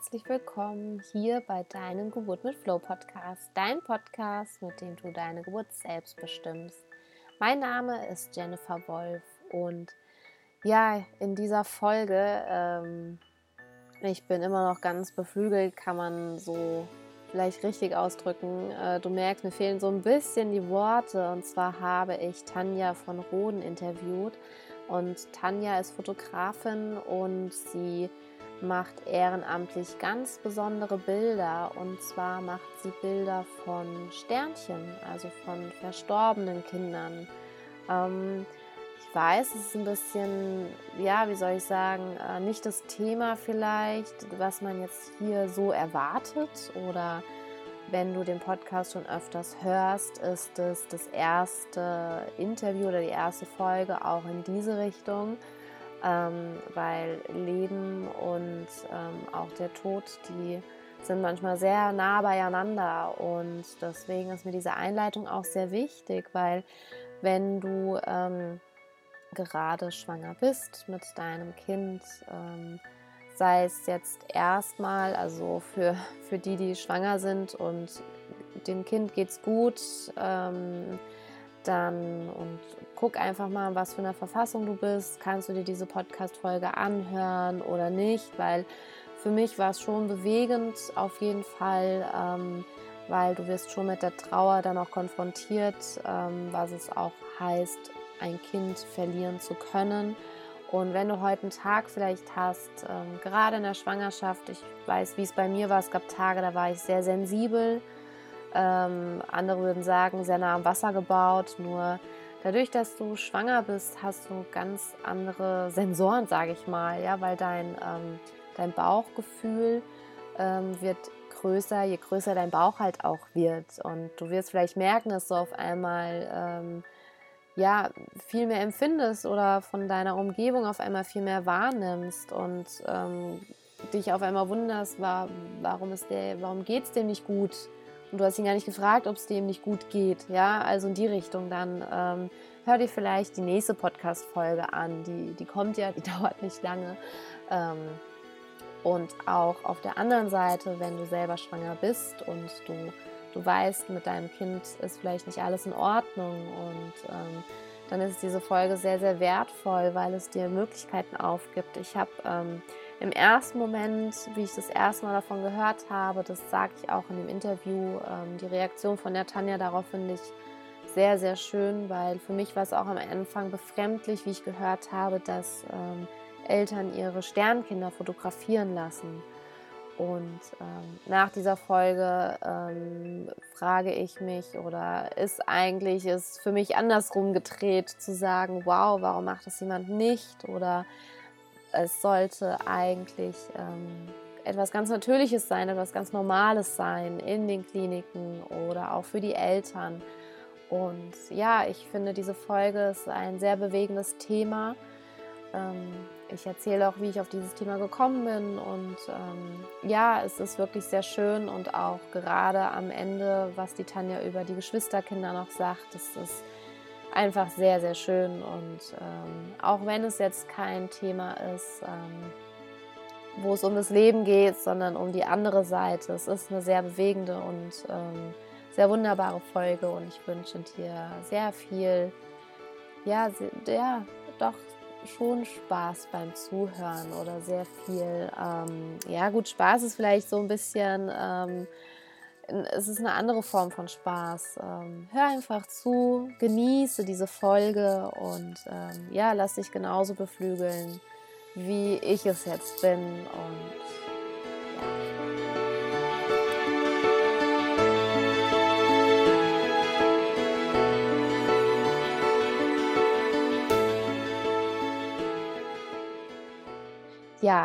herzlich willkommen hier bei deinem Geburt mit Flow Podcast, dein Podcast, mit dem du deine Geburt selbst bestimmst. Mein Name ist Jennifer Wolf und ja, in dieser Folge, ähm, ich bin immer noch ganz beflügelt, kann man so vielleicht richtig ausdrücken. Äh, du merkst, mir fehlen so ein bisschen die Worte und zwar habe ich Tanja von Roden interviewt und Tanja ist Fotografin und sie macht ehrenamtlich ganz besondere Bilder. Und zwar macht sie Bilder von Sternchen, also von verstorbenen Kindern. Ähm, ich weiß, es ist ein bisschen, ja, wie soll ich sagen, äh, nicht das Thema vielleicht, was man jetzt hier so erwartet oder wenn du den Podcast schon öfters hörst, ist es das erste Interview oder die erste Folge auch in diese Richtung, ähm, weil Leben und ähm, auch der Tod, die sind manchmal sehr nah beieinander. Und deswegen ist mir diese Einleitung auch sehr wichtig, weil wenn du ähm, gerade schwanger bist mit deinem Kind, ähm, sei es jetzt erstmal, also für, für die, die schwanger sind und dem Kind geht's gut, ähm, dann und guck einfach mal, was für eine Verfassung du bist. Kannst du dir diese Podcast-Folge anhören oder nicht? Weil für mich war es schon bewegend auf jeden Fall, ähm, weil du wirst schon mit der Trauer dann auch konfrontiert, ähm, was es auch heißt, ein Kind verlieren zu können. Und wenn du heute einen Tag vielleicht hast, ähm, gerade in der Schwangerschaft, ich weiß, wie es bei mir war, es gab Tage, da war ich sehr sensibel. Ähm, andere würden sagen, sehr nah am Wasser gebaut. Nur dadurch, dass du schwanger bist, hast du ganz andere Sensoren, sage ich mal, ja, weil dein, ähm, dein Bauchgefühl ähm, wird größer, je größer dein Bauch halt auch wird. Und du wirst vielleicht merken, dass du auf einmal ähm, ja, viel mehr empfindest oder von deiner Umgebung auf einmal viel mehr wahrnimmst und ähm, dich auf einmal wunderst, war, warum, warum geht es dem nicht gut? Und du hast ihn gar nicht gefragt, ob es dem nicht gut geht. Ja, also in die Richtung dann. Ähm, hör dir vielleicht die nächste Podcast-Folge an. Die, die kommt ja, die dauert nicht lange. Ähm, und auch auf der anderen Seite, wenn du selber schwanger bist und du du weißt, mit deinem Kind ist vielleicht nicht alles in Ordnung und ähm, dann ist diese Folge sehr, sehr wertvoll, weil es dir Möglichkeiten aufgibt. Ich habe ähm, im ersten Moment, wie ich das erste Mal davon gehört habe, das sage ich auch in dem Interview, ähm, die Reaktion von der Tanja darauf finde ich sehr, sehr schön, weil für mich war es auch am Anfang befremdlich, wie ich gehört habe, dass ähm, Eltern ihre Sternkinder fotografieren lassen. Und ähm, nach dieser Folge ähm, frage ich mich, oder ist eigentlich es für mich andersrum gedreht, zu sagen, wow, warum macht das jemand nicht? Oder es sollte eigentlich ähm, etwas ganz Natürliches sein, etwas ganz Normales sein in den Kliniken oder auch für die Eltern. Und ja, ich finde, diese Folge ist ein sehr bewegendes Thema. Ähm, ich erzähle auch, wie ich auf dieses Thema gekommen bin. Und ähm, ja, es ist wirklich sehr schön und auch gerade am Ende, was die Tanja über die Geschwisterkinder noch sagt, das ist einfach sehr, sehr schön. Und ähm, auch wenn es jetzt kein Thema ist, ähm, wo es um das Leben geht, sondern um die andere Seite, es ist eine sehr bewegende und ähm, sehr wunderbare Folge. Und ich wünsche dir sehr viel, ja, sehr, ja doch schon Spaß beim Zuhören oder sehr viel. Ähm, ja, gut, Spaß ist vielleicht so ein bisschen. Es ist eine andere Form von Spaß. Ähm, hör einfach zu, genieße diese Folge und ähm, ja, lass dich genauso beflügeln, wie ich es jetzt bin. Und Ja,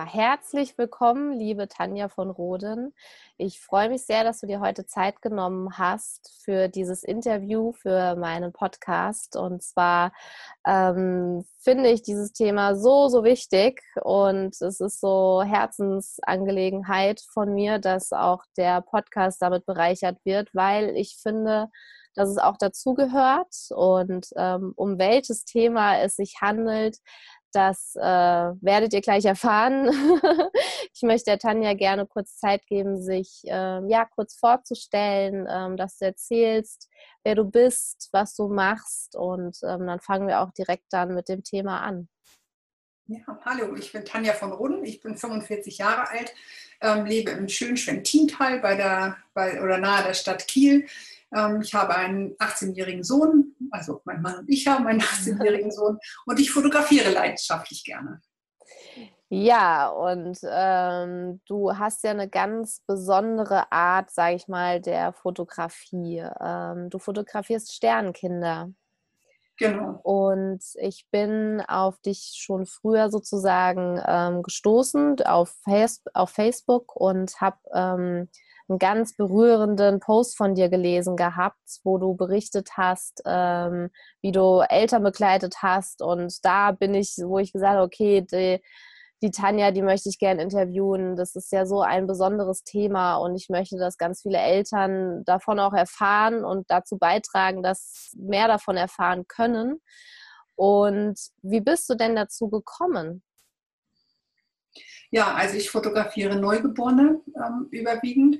herzlich willkommen, liebe Tanja von Roden. Ich freue mich sehr, dass du dir heute Zeit genommen hast für dieses Interview, für meinen Podcast. Und zwar ähm, finde ich dieses Thema so, so wichtig und es ist so Herzensangelegenheit von mir, dass auch der Podcast damit bereichert wird, weil ich finde, dass es auch dazugehört und ähm, um welches Thema es sich handelt, Das äh, werdet ihr gleich erfahren. ich möchte der Tanja gerne kurz Zeit geben, sich äh, ja kurz vorzustellen, ähm, dass du erzählst, wer du bist, was du machst und ähm, dann fangen wir auch direkt dann mit dem Thema an. Ja, hallo, ich bin Tanja von Rudden, ich bin 45 Jahre alt, ähm, lebe im schönen Schwentintal bei der, bei, oder nahe der Stadt Kiel. Ähm, ich habe einen 18-jährigen Sohn, also mein Mann und ich haben einen 18-jährigen Sohn und ich fotografiere leidenschaftlich gerne. Ja, und ähm, du hast ja eine ganz besondere Art, sage ich mal, der Fotografie. Ähm, du fotografierst Sternkinder. Genau. Und ich bin auf dich schon früher sozusagen ähm, gestoßen auf, Face auf Facebook und habe ähm, einen ganz berührenden Post von dir gelesen gehabt, wo du berichtet hast, ähm, wie du Eltern begleitet hast. Und da bin ich, wo ich gesagt habe, okay, die, die Tanja, die möchte ich gerne interviewen. Das ist ja so ein besonderes Thema und ich möchte, dass ganz viele Eltern davon auch erfahren und dazu beitragen, dass mehr davon erfahren können. Und wie bist du denn dazu gekommen? Ja, also ich fotografiere Neugeborene ähm, überwiegend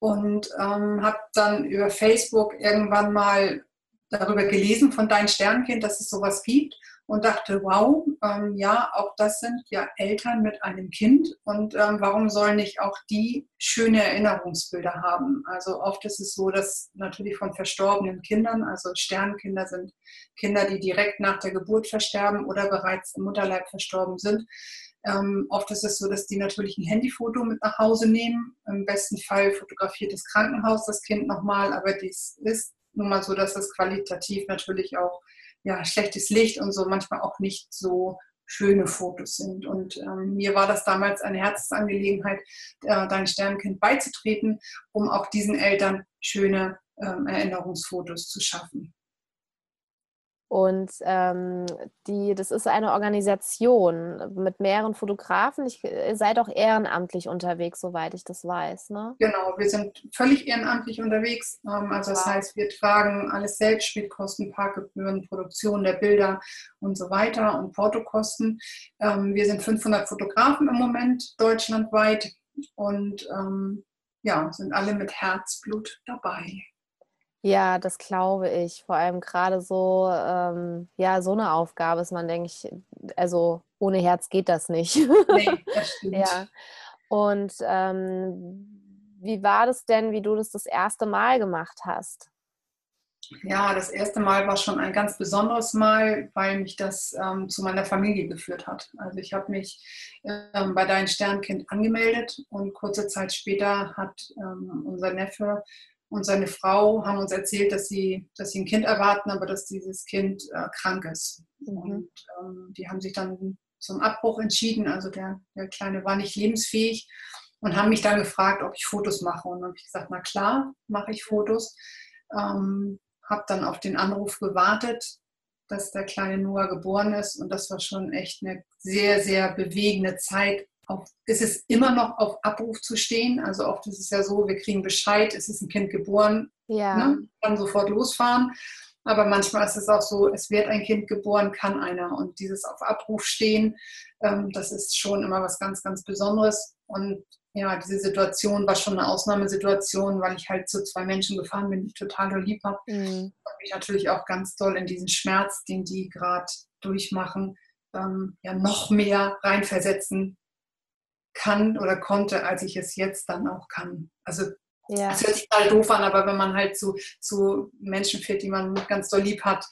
und ähm, habe dann über Facebook irgendwann mal darüber gelesen von Dein Sternkind, dass es sowas gibt und dachte, wow, ähm, ja, auch das sind ja Eltern mit einem Kind und ähm, warum sollen nicht auch die schöne Erinnerungsbilder haben? Also oft ist es so, dass natürlich von verstorbenen Kindern, also Sternkinder sind Kinder, die direkt nach der Geburt versterben oder bereits im Mutterleib verstorben sind. Ähm, oft ist es so, dass die natürlich ein Handyfoto mit nach Hause nehmen. Im besten Fall fotografiert das Krankenhaus das Kind nochmal, aber dies ist nun mal so, dass es qualitativ natürlich auch ja, schlechtes Licht und so manchmal auch nicht so schöne Fotos sind. Und ähm, mir war das damals eine Herzensangelegenheit, äh, dein Sternkind beizutreten, um auch diesen Eltern schöne ähm, Erinnerungsfotos zu schaffen. Und ähm, die, das ist eine Organisation mit mehreren Fotografen. Ich, ihr seid auch ehrenamtlich unterwegs, soweit ich das weiß. Ne? Genau, wir sind völlig ehrenamtlich unterwegs. Ähm, also das wow. heißt, wir tragen alles selbst, Spielkosten, Parkgebühren, Produktion der Bilder und so weiter und Portokosten. Ähm, wir sind 500 Fotografen im Moment deutschlandweit und ähm, ja, sind alle mit Herzblut dabei. Ja, das glaube ich. Vor allem gerade so, ähm, ja, so eine Aufgabe ist man, denke ich, also ohne Herz geht das nicht. Nee, das stimmt. ja. Und ähm, wie war das denn, wie du das das erste Mal gemacht hast? Ja, das erste Mal war schon ein ganz besonderes Mal, weil mich das ähm, zu meiner Familie geführt hat. Also ich habe mich ähm, bei Dein Sternkind angemeldet und kurze Zeit später hat ähm, unser Neffe und seine Frau haben uns erzählt, dass sie, dass sie ein Kind erwarten, aber dass dieses Kind äh, krank ist. Mhm. Und ähm, die haben sich dann zum Abbruch entschieden. Also der, der Kleine war nicht lebensfähig und haben mich dann gefragt, ob ich Fotos mache. Und dann habe ich gesagt, na klar, mache ich Fotos. Ähm, habe dann auf den Anruf gewartet, dass der kleine Noah geboren ist. Und das war schon echt eine sehr, sehr bewegende Zeit, auf, ist es immer noch auf Abruf zu stehen. Also oft ist es ja so, wir kriegen Bescheid, es ist ein Kind geboren, ja. ne, kann sofort losfahren. Aber manchmal ist es auch so, es wird ein Kind geboren, kann einer. Und dieses auf Abruf stehen, ähm, das ist schon immer was ganz, ganz Besonderes. Und ja, diese Situation war schon eine Ausnahmesituation, weil ich halt zu zwei Menschen gefahren bin, die ich total lieb habe. Mhm. Und mich natürlich auch ganz doll in diesen Schmerz, den die gerade durchmachen, ähm, ja noch mehr reinversetzen kann oder konnte, als ich es jetzt dann auch kann. Also ja. das hört sich total doof an, aber wenn man halt zu, zu Menschen fährt, die man ganz doll lieb hat,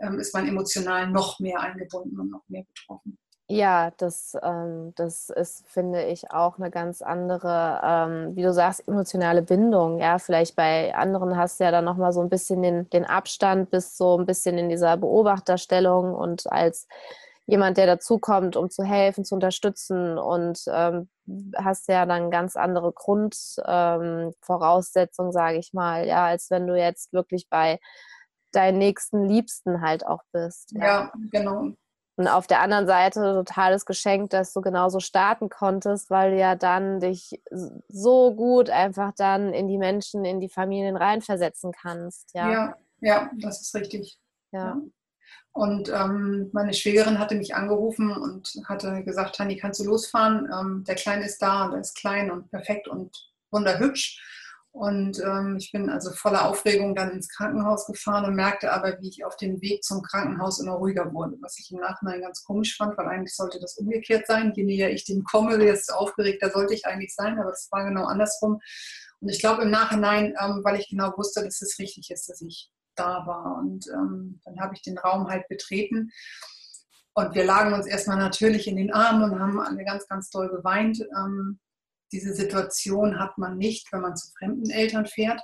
ähm, ist man emotional noch mehr eingebunden und noch mehr betroffen. Ja, das, ähm, das ist, finde ich, auch eine ganz andere, ähm, wie du sagst, emotionale Bindung. Ja, vielleicht bei anderen hast du ja dann nochmal so ein bisschen den, den Abstand, bist so ein bisschen in dieser Beobachterstellung und als jemand, der dazukommt, um zu helfen, zu unterstützen und ähm, hast ja dann ganz andere Grundvoraussetzungen, ähm, sage ich mal, ja, als wenn du jetzt wirklich bei deinen nächsten Liebsten halt auch bist. Ja, ja genau. Und auf der anderen Seite totales Geschenk, dass du genauso starten konntest, weil du ja dann dich so gut einfach dann in die Menschen, in die Familien reinversetzen kannst. Ja, ja, ja das ist richtig. Ja. Und ähm, meine Schwägerin hatte mich angerufen und hatte gesagt, Tani, kannst du losfahren? Ähm, der Kleine ist da und er ist klein und perfekt und wunderhübsch. Und ähm, ich bin also voller Aufregung dann ins Krankenhaus gefahren und merkte aber, wie ich auf dem Weg zum Krankenhaus immer ruhiger wurde, was ich im Nachhinein ganz komisch fand, weil eigentlich sollte das umgekehrt sein. Je näher ich dem komme, desto aufgeregter sollte ich eigentlich sein, aber das war genau andersrum. Und ich glaube im Nachhinein, ähm, weil ich genau wusste, dass es richtig ist, dass ich da war. Und ähm, dann habe ich den Raum halt betreten. Und wir lagen uns erstmal natürlich in den Armen und haben alle ganz, ganz doll geweint. Ähm, diese Situation hat man nicht, wenn man zu fremden Eltern fährt.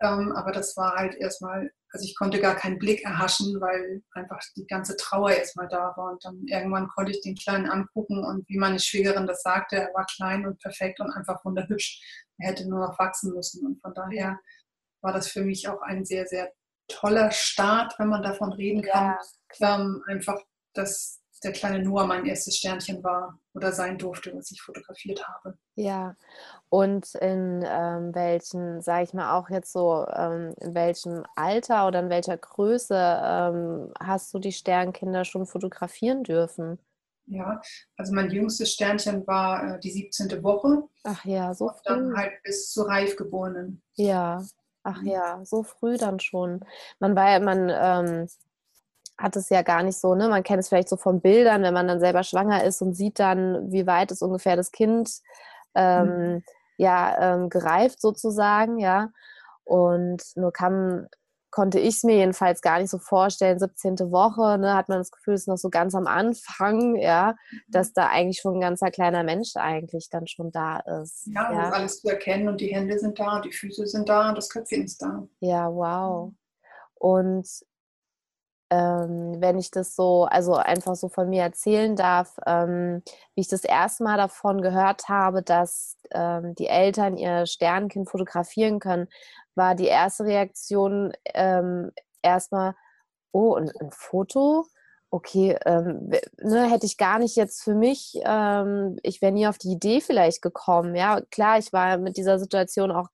Ähm, aber das war halt erstmal, also ich konnte gar keinen Blick erhaschen, weil einfach die ganze Trauer erstmal da war. Und dann irgendwann konnte ich den Kleinen angucken und wie meine Schwägerin das sagte, er war klein und perfekt und einfach wunderhübsch. Er hätte nur noch wachsen müssen. Und von daher war das für mich auch ein sehr, sehr toller Start, wenn man davon reden kann. Ja. Ähm, einfach, dass der kleine Noah mein erstes Sternchen war oder sein durfte, was ich fotografiert habe. Ja, und in ähm, welchen, sage ich mal, auch jetzt so, ähm, in welchem Alter oder in welcher Größe ähm, hast du die Sternkinder schon fotografieren dürfen? Ja, also mein jüngstes Sternchen war äh, die 17. Woche. Ach ja, so früh. Und dann halt bis zu Reifgeborenen. Ja, ach mhm. ja, so früh dann schon. Man war ja, man ähm, hat es ja gar nicht so, ne? Man kennt es vielleicht so von Bildern, wenn man dann selber schwanger ist und sieht dann, wie weit ist ungefähr das Kind ähm, mhm. ja ähm, gereift sozusagen, ja. Und nur kann, konnte ich es mir jedenfalls gar nicht so vorstellen, 17. Woche, ne, hat man das Gefühl, es ist noch so ganz am Anfang, ja, mhm. dass da eigentlich schon ein ganzer kleiner Mensch eigentlich dann schon da ist. Ja, ja. alles zu erkennen und die Hände sind da, die Füße sind da und das Köpfchen ist da. Ja, wow. Und ähm, wenn ich das so, also einfach so von mir erzählen darf, ähm, wie ich das erste Mal davon gehört habe, dass ähm, die Eltern ihr Sternkind fotografieren können, war die erste Reaktion ähm, erstmal, oh, ein, ein Foto? Okay, ähm, ne, hätte ich gar nicht jetzt für mich, ähm, ich wäre nie auf die Idee vielleicht gekommen. Ja, klar, ich war mit dieser Situation auch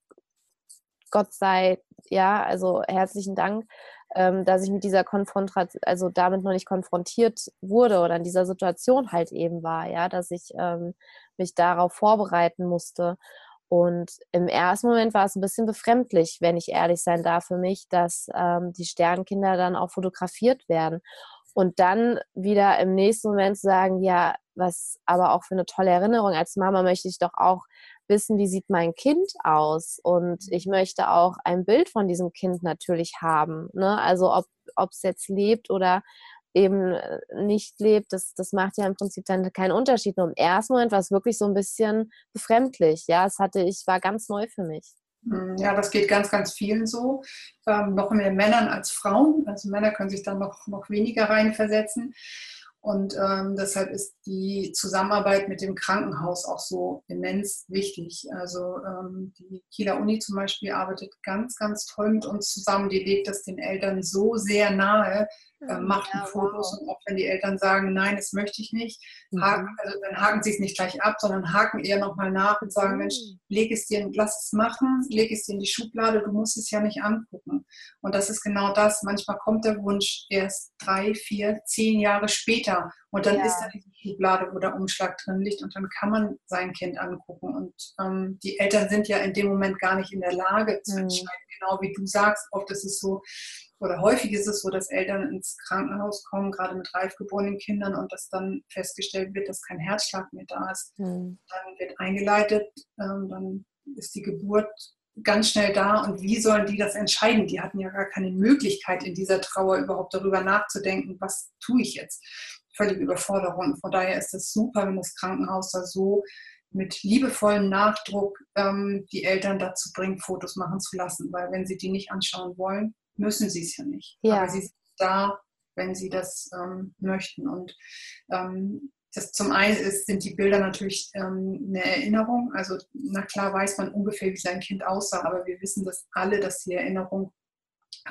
Gott sei, ja, also herzlichen Dank, ähm, dass ich mit dieser Konfrontation, also damit noch nicht konfrontiert wurde oder in dieser Situation halt eben war, ja, dass ich ähm, mich darauf vorbereiten musste. Und im ersten Moment war es ein bisschen befremdlich, wenn ich ehrlich sein darf für mich, dass ähm, die Sternkinder dann auch fotografiert werden. Und dann wieder im nächsten Moment sagen, ja, was aber auch für eine tolle Erinnerung. Als Mama möchte ich doch auch wissen, wie sieht mein Kind aus. Und ich möchte auch ein Bild von diesem Kind natürlich haben. Ne? Also ob es jetzt lebt oder eben äh, nicht lebt, das, das macht ja im Prinzip dann keinen Unterschied. Nur im ersten Moment war es wirklich so ein bisschen befremdlich. Ja, es hatte ich, war ganz neu für mich. Hm, ja, das geht ganz, ganz vielen so. Ähm, noch mehr Männern als Frauen. Also Männer können sich dann noch, noch weniger reinversetzen. Und ähm, deshalb ist die Zusammenarbeit mit dem Krankenhaus auch so immens wichtig. Also ähm, die Kieler Uni zum Beispiel arbeitet ganz, ganz toll mit uns zusammen. Die legt das den Eltern so sehr nahe, äh, mhm, macht ja, Fotos wow. und auch wenn die Eltern sagen, nein, das möchte ich nicht, mhm. haken, also dann haken sie es nicht gleich ab, sondern haken eher nochmal nach und sagen, mhm. Mensch, leg es dir, lass es machen, leg es dir in die Schublade, du musst es ja nicht angucken. Und das ist genau das. Manchmal kommt der Wunsch erst drei, vier, zehn Jahre später und dann ja. ist da die Schublade, wo der Umschlag drin liegt und dann kann man sein Kind angucken. Und ähm, die Eltern sind ja in dem Moment gar nicht in der Lage zu mhm. entscheiden, genau wie du sagst. Oft ist es so, oder häufig ist es so, dass Eltern ins Krankenhaus kommen, gerade mit reifgeborenen Kindern, und dass dann festgestellt wird, dass kein Herzschlag mehr da ist. Mhm. Dann wird eingeleitet, ähm, dann ist die Geburt ganz schnell da und wie sollen die das entscheiden? Die hatten ja gar keine Möglichkeit in dieser Trauer überhaupt darüber nachzudenken, was tue ich jetzt? Völlig Überforderung. Von daher ist es super, wenn das Krankenhaus da so mit liebevollem Nachdruck ähm, die Eltern dazu bringt, Fotos machen zu lassen, weil wenn sie die nicht anschauen wollen, müssen sie es ja nicht. Ja. Aber sie sind da, wenn sie das ähm, möchten. Und ähm, das zum einen ist, sind die Bilder natürlich ähm, eine Erinnerung. Also na klar weiß man ungefähr, wie sein Kind aussah, aber wir wissen das alle, dass die Erinnerung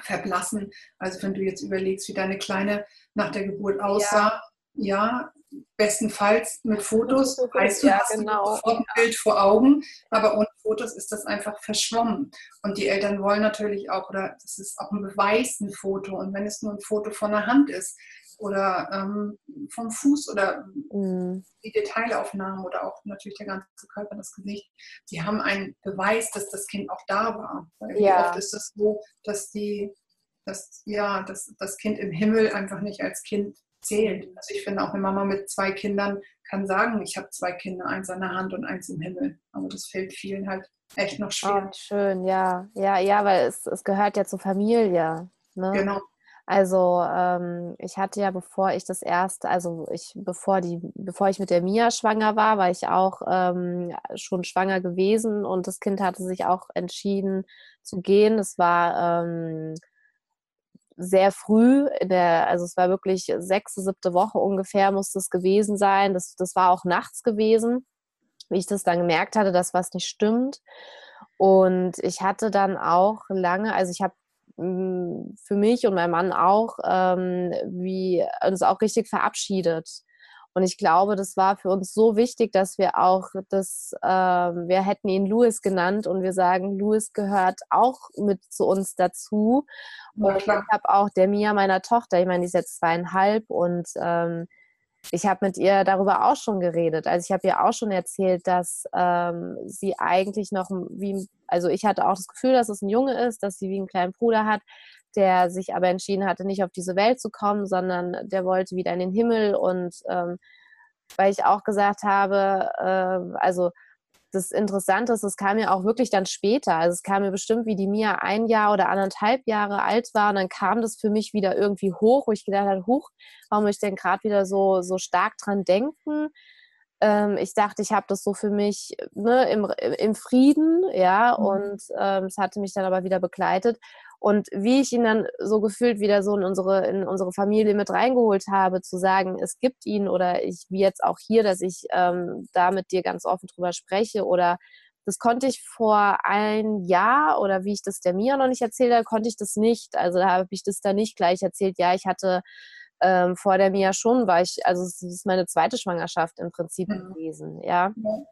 verblassen. Also wenn du jetzt überlegst, wie deine Kleine nach der Geburt aussah, ja, ja bestenfalls mit Fotos, heißt du, ja, hast genau. sofort ein Bild vor Augen, aber ohne Fotos ist das einfach verschwommen. Und die Eltern wollen natürlich auch, oder das ist auch ein Beweis, ein Foto. Und wenn es nur ein Foto von der Hand ist oder ähm, vom Fuß oder mhm. die Detailaufnahmen oder auch natürlich der ganze Körper, das Gesicht, die haben einen Beweis, dass das Kind auch da war. Weil ja. oft ist es so, dass die dass ja, dass das Kind im Himmel einfach nicht als Kind zählt. Also ich finde auch eine Mama mit zwei Kindern kann sagen, ich habe zwei Kinder, eins an der Hand und eins im Himmel. Aber das fällt vielen halt echt noch schwer. Oh, schön, ja. Ja, ja, weil es, es gehört ja zur Familie. Ne? Genau. Also ähm, ich hatte ja, bevor ich das erste, also ich, bevor die, bevor ich mit der Mia schwanger war, war ich auch ähm, schon schwanger gewesen und das Kind hatte sich auch entschieden zu gehen. Es war ähm, sehr früh, der, also es war wirklich sechste, siebte Woche ungefähr, musste es gewesen sein. Das, das war auch nachts gewesen, wie ich das dann gemerkt hatte, dass was nicht stimmt. Und ich hatte dann auch lange, also ich habe für mich und mein Mann auch, ähm, wie uns auch richtig verabschiedet. Und ich glaube, das war für uns so wichtig, dass wir auch das, äh, wir hätten ihn Louis genannt und wir sagen, Louis gehört auch mit zu uns dazu. und ich habe auch der Mia, meiner Tochter, ich meine, die ist jetzt zweieinhalb und ähm, ich habe mit ihr darüber auch schon geredet. Also ich habe ihr auch schon erzählt, dass ähm, sie eigentlich noch wie, also ich hatte auch das Gefühl, dass es ein Junge ist, dass sie wie einen kleinen Bruder hat, der sich aber entschieden hatte, nicht auf diese Welt zu kommen, sondern der wollte wieder in den Himmel. Und ähm, weil ich auch gesagt habe, äh, also das Interessante ist, es kam mir auch wirklich dann später. Also es kam mir bestimmt, wie die Mia ein Jahr oder anderthalb Jahre alt war. Und dann kam das für mich wieder irgendwie hoch, wo ich gedacht habe, huch, warum muss ich denn gerade wieder so, so stark dran denken? Ähm, ich dachte, ich habe das so für mich ne, im, im Frieden, ja, mhm. und ähm, es hatte mich dann aber wieder begleitet. Und wie ich ihn dann so gefühlt wieder so in unsere, in unsere Familie mit reingeholt habe, zu sagen, es gibt ihn oder ich, wie jetzt auch hier, dass ich ähm, da mit dir ganz offen drüber spreche oder das konnte ich vor ein Jahr oder wie ich das der Mia noch nicht erzählt habe, konnte ich das nicht. Also da habe ich das da nicht gleich erzählt. Ja, ich hatte ähm, vor der Mia schon, war ich, also es ist meine zweite Schwangerschaft im Prinzip mhm. gewesen, ja. ja.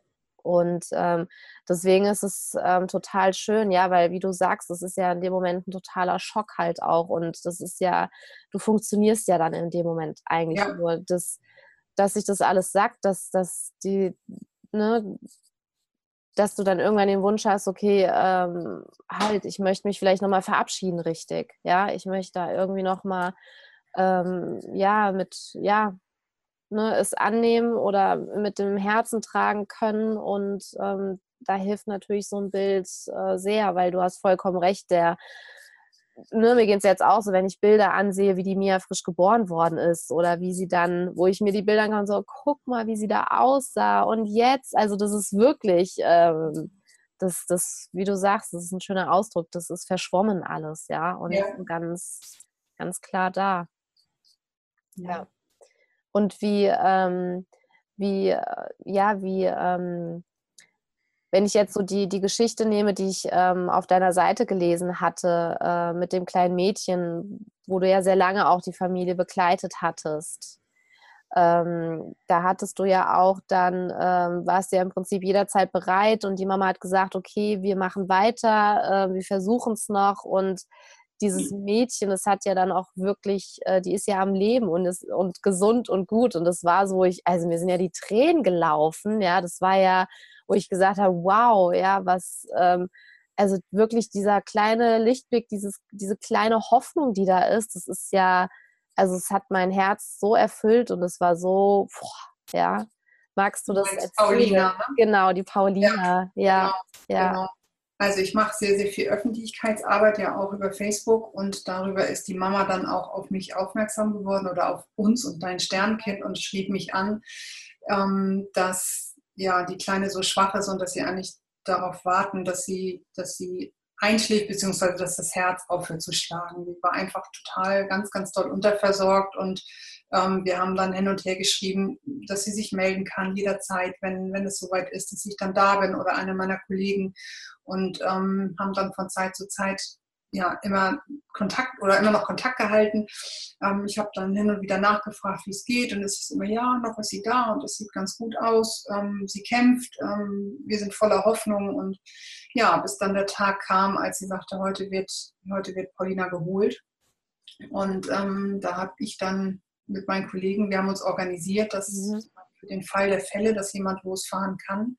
Und ähm, deswegen ist es ähm, total schön, ja, weil wie du sagst, das ist ja in dem Moment ein totaler Schock halt auch. Und das ist ja, du funktionierst ja dann in dem Moment eigentlich ja. nur. Das, dass sich das alles sagt, dass, dass die, ne, dass du dann irgendwann den Wunsch hast, okay, ähm, halt, ich möchte mich vielleicht nochmal verabschieden, richtig. Ja, ich möchte da irgendwie nochmal, ähm, ja, mit, ja, ne, es annehmen oder mit dem Herzen tragen können. Und ähm, da hilft natürlich so ein Bild äh, sehr, weil du hast vollkommen recht, der ne, mir geht es jetzt auch so, wenn ich Bilder ansehe, wie die Mia frisch geboren worden ist oder wie sie dann, wo ich mir die Bilder kann, so, guck mal, wie sie da aussah und jetzt, also das ist wirklich, ähm, das, das, wie du sagst, das ist ein schöner Ausdruck, das ist verschwommen alles, ja, und ja. ganz, ganz klar da. Ja. ja und wie, ähm, wie, äh, ja, wie, ähm, wenn ich jetzt so die, die Geschichte nehme, die ich ähm, auf deiner Seite gelesen hatte, äh, mit dem kleinen Mädchen, wo du ja sehr lange auch die Familie begleitet hattest. Ähm, da hattest du ja auch dann, ähm, warst ja im Prinzip jederzeit bereit und die Mama hat gesagt, okay, wir machen weiter, äh, wir versuchen es noch und dieses Mädchen, das hat ja dann auch wirklich, äh, die ist ja am Leben und ist und gesund und gut. Und das war so, ich, also mir sind ja die Tränen gelaufen, ja, das war ja, wo ich gesagt habe, wow, ja, was, ähm, also wirklich dieser kleine Lichtblick, dieses, diese kleine Hoffnung, die da ist, das ist ja, also es hat mein Herz so erfüllt und es war so, boah, ja. Magst du das? Paulina, ne? Genau, die Paulina, ja. ja, genau, ja. Genau. Also ich mache sehr, sehr viel Öffentlichkeitsarbeit ja auch über Facebook und darüber ist die Mama dann auch auf mich aufmerksam geworden oder auf uns und dein Sternkind und schrieb mich an, ähm, dass ja die Kleine so schwach ist und dass sie eigentlich darauf warten, dass sie, dass sie einschläft, beziehungsweise dass das Herz aufhört zu schlagen. Die war einfach total ganz, ganz toll unterversorgt und ähm, wir haben dann hin und her geschrieben, dass sie sich melden kann jederzeit, wenn, wenn es soweit ist, dass ich dann da bin oder eine meiner Kollegen und ähm, haben dann von Zeit zu Zeit ja immer Kontakt oder immer noch Kontakt gehalten. Ähm, ich habe dann hin und wieder nachgefragt, wie es geht und es ist immer, ja, noch ist sie da und es sieht ganz gut aus. Ähm, sie kämpft, ähm, wir sind voller Hoffnung und ja, bis dann der Tag kam, als sie sagte, heute wird, heute wird Paulina geholt. Und ähm, da habe ich dann mit meinen Kollegen, wir haben uns organisiert, dass mhm. für den Fall der Fälle, dass jemand losfahren kann.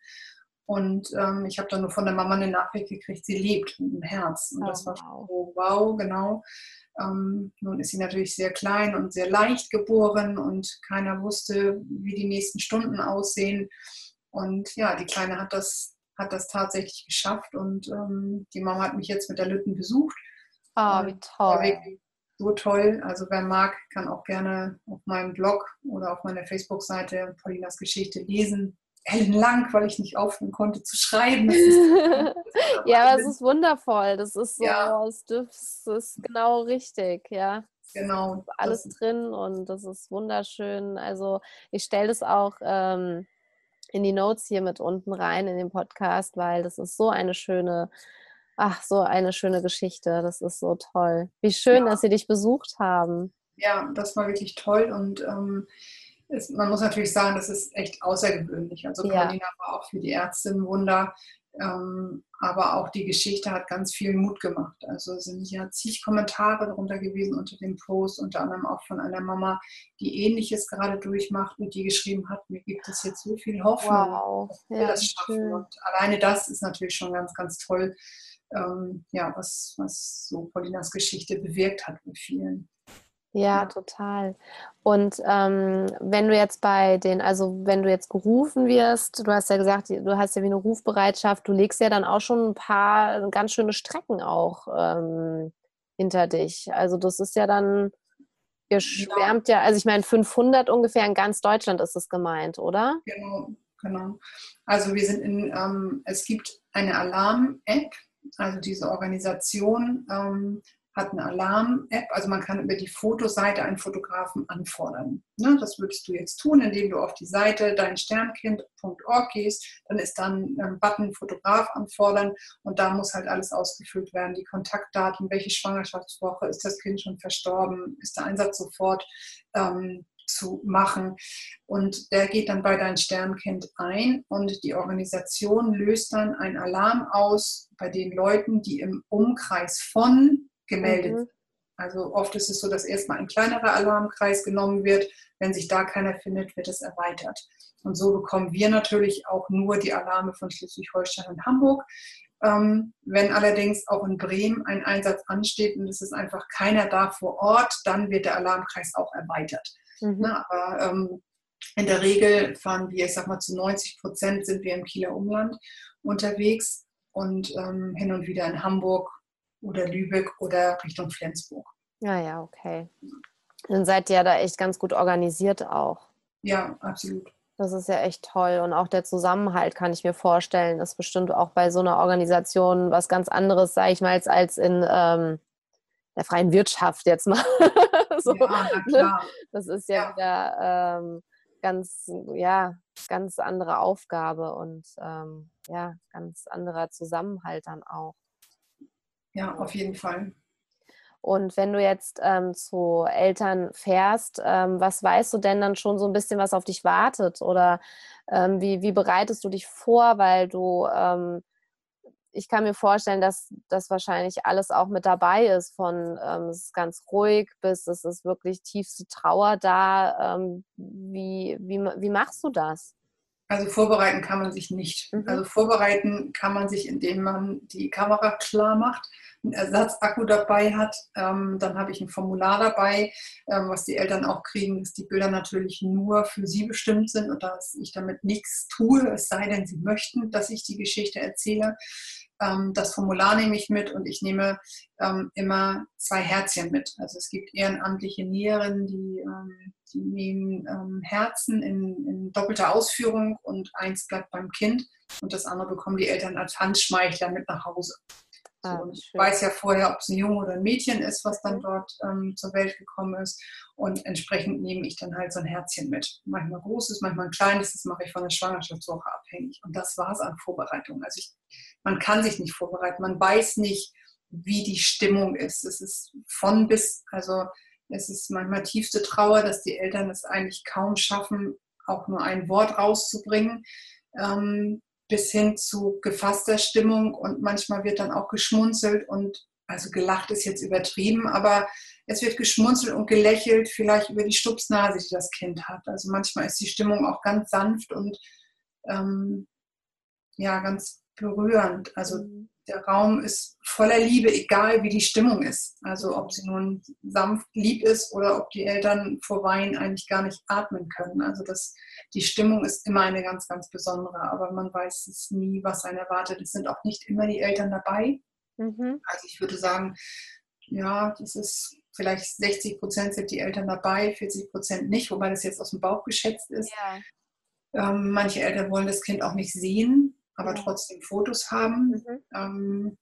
Und ähm, ich habe dann nur von der Mama eine Nachricht gekriegt, sie lebt mit dem Herz. Und oh, das war wow. so, wow, genau. Ähm, nun ist sie natürlich sehr klein und sehr leicht geboren und keiner wusste, wie die nächsten Stunden aussehen. Und ja, die Kleine hat das, hat das tatsächlich geschafft und ähm, die Mama hat mich jetzt mit der Lütten besucht. Oh, wie toll so toll. Also wer mag, kann auch gerne auf meinem Blog oder auf meiner Facebook-Seite Paulinas Geschichte lesen. Ellenlang, weil ich nicht aufhören konnte zu schreiben. Das ist, ja, aber es ist wundervoll. Das ist so, ja. das ist genau richtig, ja. Genau. Alles drin und das ist wunderschön. Also ich stelle das auch ähm, in die Notes hier mit unten rein in den Podcast, weil das ist so eine schöne Ach, so eine schöne Geschichte. Das ist so toll. Wie schön, ja. dass Sie dich besucht haben. Ja, das war wirklich toll und ähm, es, man muss natürlich sagen, das ist echt außergewöhnlich. Also ja. Paulina war auch für die Ärztin ein Wunder. Ähm, aber auch die Geschichte hat ganz viel Mut gemacht. Also sind ja zig Kommentare darunter gewesen unter dem Post, unter anderem auch von einer Mama, die Ähnliches gerade durchmacht und die geschrieben hat, mir gibt es jetzt so viel Hoffnung, wow. dass wir ja, das schaffen. Und alleine das ist natürlich schon ganz, ganz toll, ähm, ja, was, was so Paulinas Geschichte bewirkt hat mit vielen. Ja, total. Und ähm, wenn du jetzt bei den, also wenn du jetzt gerufen wirst, du hast ja gesagt, du hast ja wie eine Rufbereitschaft, du legst ja dann auch schon ein paar ganz schöne Strecken auch ähm, hinter dich. Also das ist ja dann, ihr schwärmt ja, ja also ich meine 500 ungefähr in ganz Deutschland ist es gemeint, oder? Genau, genau. Also wir sind in, ähm, es gibt eine Alarm-App, also diese Organisation ähm, hat eine Alarm-App, also man kann über die Fotoseite einen Fotografen anfordern. Ne, das würdest du jetzt tun, indem du auf die Seite deinsternkind.org gehst, dann ist dann ein Button Fotograf anfordern und da muss halt alles ausgefüllt werden, die Kontaktdaten, welche Schwangerschaftswoche, ist das Kind schon verstorben, ist der Einsatz sofort, ähm, zu machen. Und der geht dann bei dein Sternkind ein und die Organisation löst dann einen Alarm aus bei den Leuten, die im Umkreis von gemeldet mhm. Also oft ist es so, dass erstmal ein kleinerer Alarmkreis genommen wird. Wenn sich da keiner findet, wird es erweitert. Und so bekommen wir natürlich auch nur die Alarme von Schleswig-Holstein und Hamburg. Ähm, wenn allerdings auch in Bremen ein Einsatz ansteht und es ist einfach keiner da vor Ort, dann wird der Alarmkreis auch erweitert. Mhm. Na, aber ähm, in der Regel fahren wir, ich sag mal, zu 90 Prozent sind wir im Kieler Umland unterwegs und ähm, hin und wieder in Hamburg oder Lübeck oder Richtung Flensburg. Ja, ja, okay. Dann seid ihr da echt ganz gut organisiert auch. Ja, absolut. Das ist ja echt toll. Und auch der Zusammenhalt kann ich mir vorstellen, ist bestimmt auch bei so einer Organisation was ganz anderes, sage ich mal, als in ähm, der freien Wirtschaft jetzt mal. so, ja? Das ist ja, ja. wieder ähm, ganz, ja, ganz andere Aufgabe und ähm, ja, ganz anderer Zusammenhalt dann auch. Ja, auf jeden Fall. Und wenn du jetzt ähm, zu Eltern fährst, ähm, was weißt du denn dann schon so ein bisschen, was auf dich wartet? Oder ähm, wie, wie bereitest du dich vor? Weil du ähm, ich kann mir vorstellen, dass das wahrscheinlich alles auch mit dabei ist, von ähm, es ist ganz ruhig bis es ist wirklich tiefste Trauer da. Ähm, wie, wie, wie machst du das? Also vorbereiten kann man sich nicht. Mhm. Also vorbereiten kann man sich, indem man die Kamera klar macht, einen Ersatzakku dabei hat. Ähm, dann habe ich ein Formular dabei, ähm, was die Eltern auch kriegen, dass die Bilder natürlich nur für sie bestimmt sind und dass ich damit nichts tue, es sei denn, sie möchten, dass ich die Geschichte erzähle. Ähm, das Formular nehme ich mit und ich nehme ähm, immer zwei Herzchen mit. Also es gibt ehrenamtliche Näherinnen, die, ähm, die nehmen Herzen in, in, doppelter Ausführung und eins bleibt beim Kind und das andere bekommen die Eltern als Handschmeichler mit nach Hause. So, ah, ich weiß ja vorher, ob es ein Junge oder ein Mädchen ist, was dann dort ähm, zur Welt gekommen ist. Und entsprechend nehme ich dann halt so ein Herzchen mit. Manchmal großes, manchmal ein kleines. Das mache ich von der Schwangerschaftswoche abhängig. Und das war es an Vorbereitung. Also ich, man kann sich nicht vorbereiten. Man weiß nicht, wie die Stimmung ist. Es ist von bis, also es ist manchmal tiefste Trauer, dass die Eltern es eigentlich kaum schaffen, auch nur ein Wort rauszubringen, ähm, bis hin zu gefasster Stimmung und manchmal wird dann auch geschmunzelt und also gelacht ist jetzt übertrieben, aber es wird geschmunzelt und gelächelt, vielleicht über die Stupsnase, die das Kind hat. Also manchmal ist die Stimmung auch ganz sanft und ähm, ja, ganz berührend. Also mhm. Der Raum ist voller Liebe, egal wie die Stimmung ist. Also ob sie nun sanft lieb ist oder ob die Eltern vor Wein eigentlich gar nicht atmen können. Also das, die Stimmung ist immer eine ganz, ganz besondere, aber man weiß es nie, was einen erwartet. Es sind auch nicht immer die Eltern dabei. Mhm. Also ich würde sagen, ja, das ist vielleicht 60 Prozent sind die Eltern dabei, 40 Prozent nicht, wobei das jetzt aus dem Bauch geschätzt ist. Ja. Ähm, manche Eltern wollen das Kind auch nicht sehen aber trotzdem Fotos haben. Mhm. Ähm,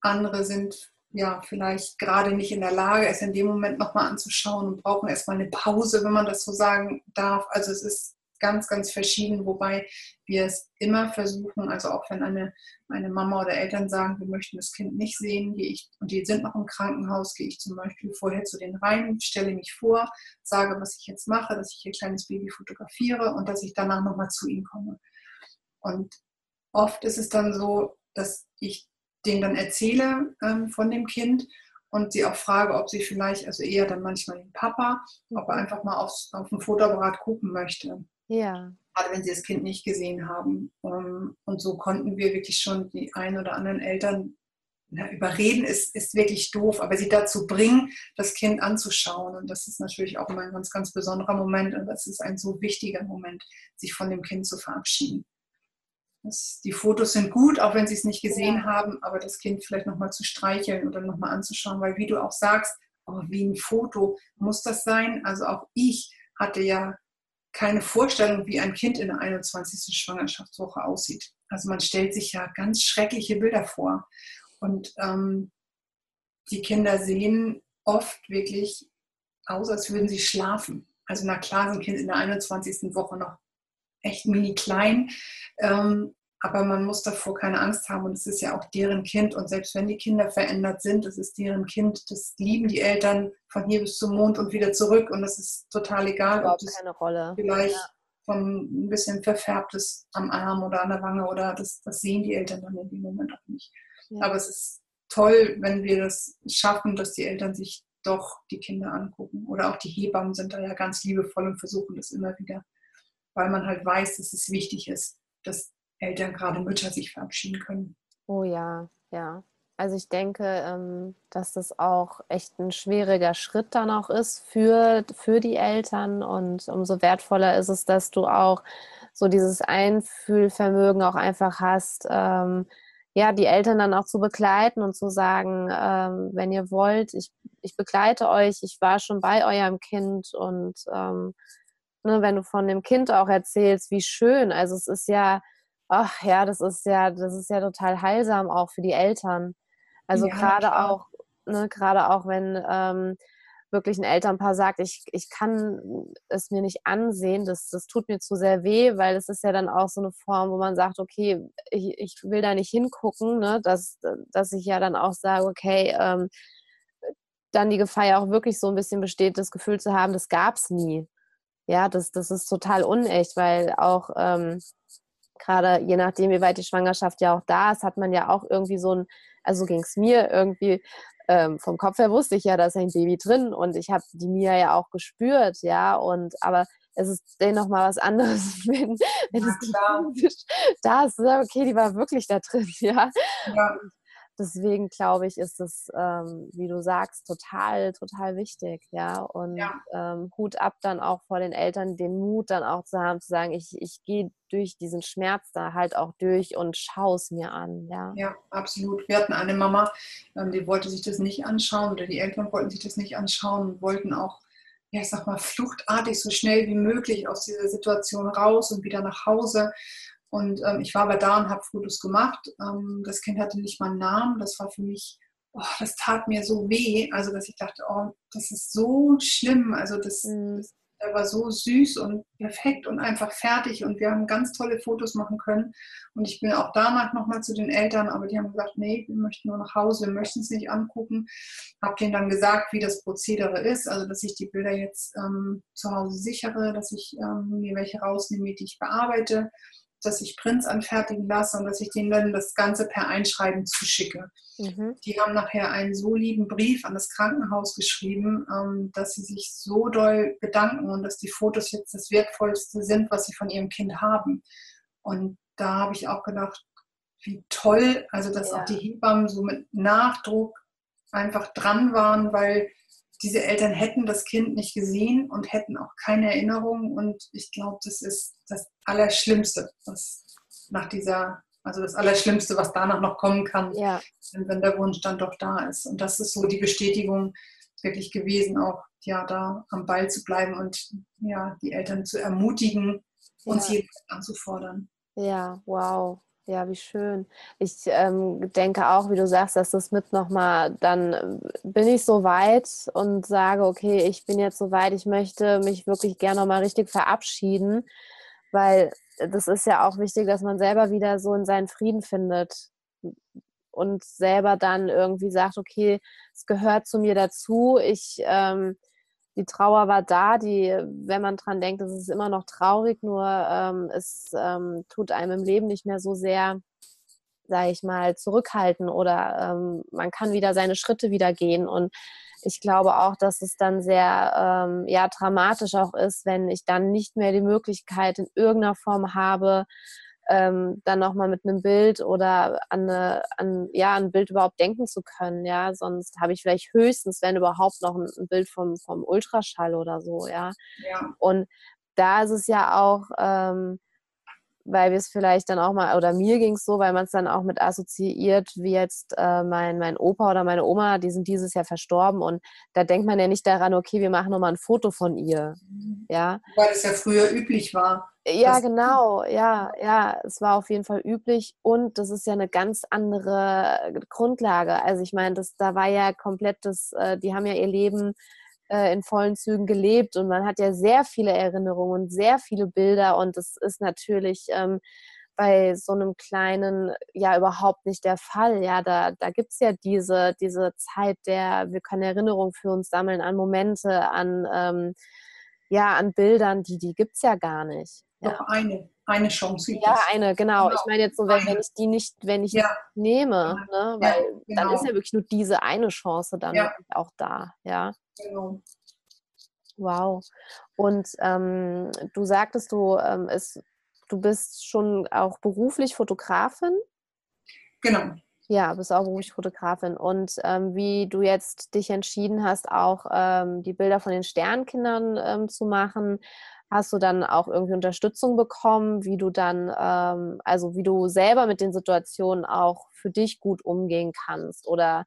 andere sind ja vielleicht gerade nicht in der Lage, es in dem Moment nochmal anzuschauen und brauchen erstmal eine Pause, wenn man das so sagen darf. Also es ist ganz, ganz verschieden, wobei wir es immer versuchen, also auch wenn eine, eine Mama oder Eltern sagen, wir möchten das Kind nicht sehen, gehe ich, und die sind noch im Krankenhaus, gehe ich zum Beispiel vorher zu den rein, stelle mich vor, sage, was ich jetzt mache, dass ich ihr kleines Baby fotografiere und dass ich danach nochmal zu ihnen komme. Und oft ist es dann so, dass ich denen dann erzähle ähm, von dem Kind und sie auch frage, ob sie vielleicht, also eher dann manchmal den Papa, ob er mhm. einfach mal aufs, auf dem Fotoapparat gucken möchte. Ja. Gerade wenn sie das Kind nicht gesehen haben. Ähm, und so konnten wir wirklich schon die ein oder anderen Eltern na, überreden, ist, ist wirklich doof, aber sie dazu bringen, das Kind anzuschauen. Und das ist natürlich auch immer ein ganz, ganz besonderer Moment. Und das ist ein so wichtiger Moment, sich von dem Kind zu verabschieden. Die Fotos sind gut, auch wenn sie es nicht gesehen ja. haben, aber das Kind vielleicht nochmal zu streicheln oder nochmal anzuschauen, weil wie du auch sagst, oh, wie ein Foto muss das sein. Also auch ich hatte ja keine Vorstellung, wie ein Kind in der 21. Schwangerschaftswoche aussieht. Also man stellt sich ja ganz schreckliche Bilder vor. Und ähm, die Kinder sehen oft wirklich aus, als würden sie schlafen. Also na klar sind Kinder in der 21. Woche noch echt mini klein. Ähm, aber man muss davor keine Angst haben und es ist ja auch deren Kind und selbst wenn die Kinder verändert sind, das ist deren Kind, das lieben die Eltern von hier bis zum Mond und wieder zurück und das ist total egal, ob das keine Rolle. vielleicht ja. von ein bisschen verfärbtes am Arm oder an der Wange oder das, das sehen die Eltern dann in dem Moment auch nicht. Ja. Aber es ist toll, wenn wir das schaffen, dass die Eltern sich doch die Kinder angucken oder auch die Hebammen sind da ja ganz liebevoll und versuchen das immer wieder weil man halt weiß, dass es wichtig ist, dass Eltern, gerade Mütter, sich verabschieden können. Oh ja, ja. Also ich denke, ähm, dass das auch echt ein schwieriger Schritt dann auch ist für, für die Eltern und umso wertvoller ist es, dass du auch so dieses Einfühlvermögen auch einfach hast, ähm, ja, die Eltern dann auch zu begleiten und zu sagen, ähm, wenn ihr wollt, ich, ich begleite euch, ich war schon bei eurem Kind und ähm, ne, wenn du von dem Kind auch erzählst, wie schön. Also es ist ja, ach ja, das ist ja, das ist ja total heilsam auch für die Eltern. Also ja, gerade auch, ne, gerade auch wenn ähm, wirklich ein Elternpaar sagt, ich, ich kann es mir nicht ansehen, das, das tut mir zu sehr weh, weil es ist ja dann auch so eine Form, wo man sagt, okay, ich, ich will da nicht hingucken, ne, dass, dass ich ja dann auch sage, okay, ähm, dann die Gefahr ja auch wirklich so ein bisschen besteht, das Gefühl zu haben, das gab es nie. Ja, das, das ist total unecht, weil auch ähm, gerade je nachdem, wie weit die Schwangerschaft ja auch da ist, hat man ja auch irgendwie so ein, also ging es mir irgendwie, ähm, vom Kopf her wusste ich ja, da ist ein Baby drin und ich habe die Mia ja auch gespürt, ja, und aber es ist dennoch mal was anderes, wenn, wenn ja, es da ist, okay, die war wirklich da drin, ja. ja deswegen glaube ich, ist es, ähm, wie du sagst, total, total wichtig, ja. Und ja. Ähm, Hut ab dann auch vor den Eltern, den Mut dann auch zu haben, zu sagen, ich, ich gehe durch diesen Schmerz da halt auch durch und schaue es mir an, ja. Ja, absolut. Wir hatten eine Mama, ähm, die wollte sich das nicht anschauen oder die Eltern wollten sich das nicht anschauen und wollten auch ja, ich sag mal, fluchtartig so schnell wie möglich aus dieser Situation raus und wieder nach Hause. Und ähm, ich war aber da und habe Fotos gemacht. Ähm, das Kind hatte nicht mal einen Namen. Das war für mich, oh, das tat mir so weh. Also, dass ich dachte, oh, das ist so schlimm. Also, das, mhm. das der war so süß und perfekt und einfach fertig und wir haben ganz tolle Fotos machen können. Und ich bin auch danach nochmal zu den Eltern, aber die haben gesagt, nee, wir möchten nur nach Hause, wir möchten es nicht angucken. Habe denen dann gesagt, wie das Prozedere ist, also dass ich die Bilder jetzt ähm, zu Hause sichere, dass ich ähm, mir welche rausnehme, die ich bearbeite dass ich Prints anfertigen lasse und dass ich denen dann das Ganze per Einschreiben zuschicke. Mhm. Die haben nachher einen so lieben Brief an das Krankenhaus geschrieben, ähm, dass sie sich so doll bedanken und dass die Fotos jetzt das Wertvollste sind, was sie von ihrem Kind haben. Und da habe ich auch gedacht, wie toll, also dass ja. auch die Hebammen so mit Nachdruck einfach dran waren, weil diese Eltern hätten das Kind nicht gesehen und hätten auch keine Erinnerung. Und ich glaube, das ist das Allerschlimmste, was nach dieser, also das Allerschlimmste, was danach noch kommen kann, ja. wenn der Wunsch dann doch da ist. Und das ist so die Bestätigung wirklich gewesen, auch ja da am Ball zu bleiben und ja die Eltern zu ermutigen, uns ja. jeden anzufordern. Ja, wow. Ja, wie schön. Ich ähm, denke auch, wie du sagst, dass das mit nochmal, dann äh, bin ich so weit und sage, okay, ich bin jetzt so weit, ich möchte mich wirklich gerne nochmal richtig verabschieden, weil das ist ja auch wichtig, dass man selber wieder so in seinen Frieden findet und selber dann irgendwie sagt, okay, es gehört zu mir dazu, ich ähm, die Trauer war da, die, wenn man dran denkt, es ist immer noch traurig, nur ähm, es ähm, tut einem im Leben nicht mehr so sehr, sage ich mal, zurückhalten oder ähm, man kann wieder seine Schritte wieder gehen. Und ich glaube auch, dass es dann sehr ähm, ja, dramatisch auch ist, wenn ich dann nicht mehr die Möglichkeit in irgendeiner Form habe, ähm, dann nochmal mit einem Bild oder an, eine, an ja, ein Bild überhaupt denken zu können, ja. Sonst habe ich vielleicht höchstens, wenn überhaupt, noch ein, ein Bild vom, vom Ultraschall oder so, ja. ja. Und da ist es ja auch, ähm, weil wir es vielleicht dann auch mal, oder mir ging es so, weil man es dann auch mit assoziiert, wie jetzt äh, mein, mein Opa oder meine Oma, die sind dieses Jahr verstorben und da denkt man ja nicht daran, okay, wir machen nochmal ein Foto von ihr. Mhm. Ja. Weil es ja früher üblich war. Ja, genau, ja, ja, es war auf jeden Fall üblich und das ist ja eine ganz andere Grundlage. Also ich meine, das, da war ja komplett das, äh, die haben ja ihr Leben äh, in vollen Zügen gelebt und man hat ja sehr viele Erinnerungen und sehr viele Bilder und das ist natürlich ähm, bei so einem kleinen ja überhaupt nicht der Fall. Ja, da, da gibt es ja diese, diese Zeit der, wir können Erinnerungen für uns sammeln an Momente, an ähm, ja, an Bildern, die, die gibt es ja gar nicht. Noch ja. eine, eine Chance. Ja, eine, genau. genau. Ich meine jetzt so, wenn, wenn, ich die nicht, wenn ich ja. nehme, ne? weil ja, genau. dann ist ja wirklich nur diese eine Chance dann auch da, ja. Genau. Wow. Und ähm, du sagtest, du, ähm, ist, du bist schon auch beruflich Fotografin? Genau. Ja, bist auch beruflich Fotografin. Und ähm, wie du jetzt dich entschieden hast, auch ähm, die Bilder von den Sternkindern ähm, zu machen, hast du dann auch irgendwie Unterstützung bekommen, wie du dann, ähm, also wie du selber mit den Situationen auch für dich gut umgehen kannst? Oder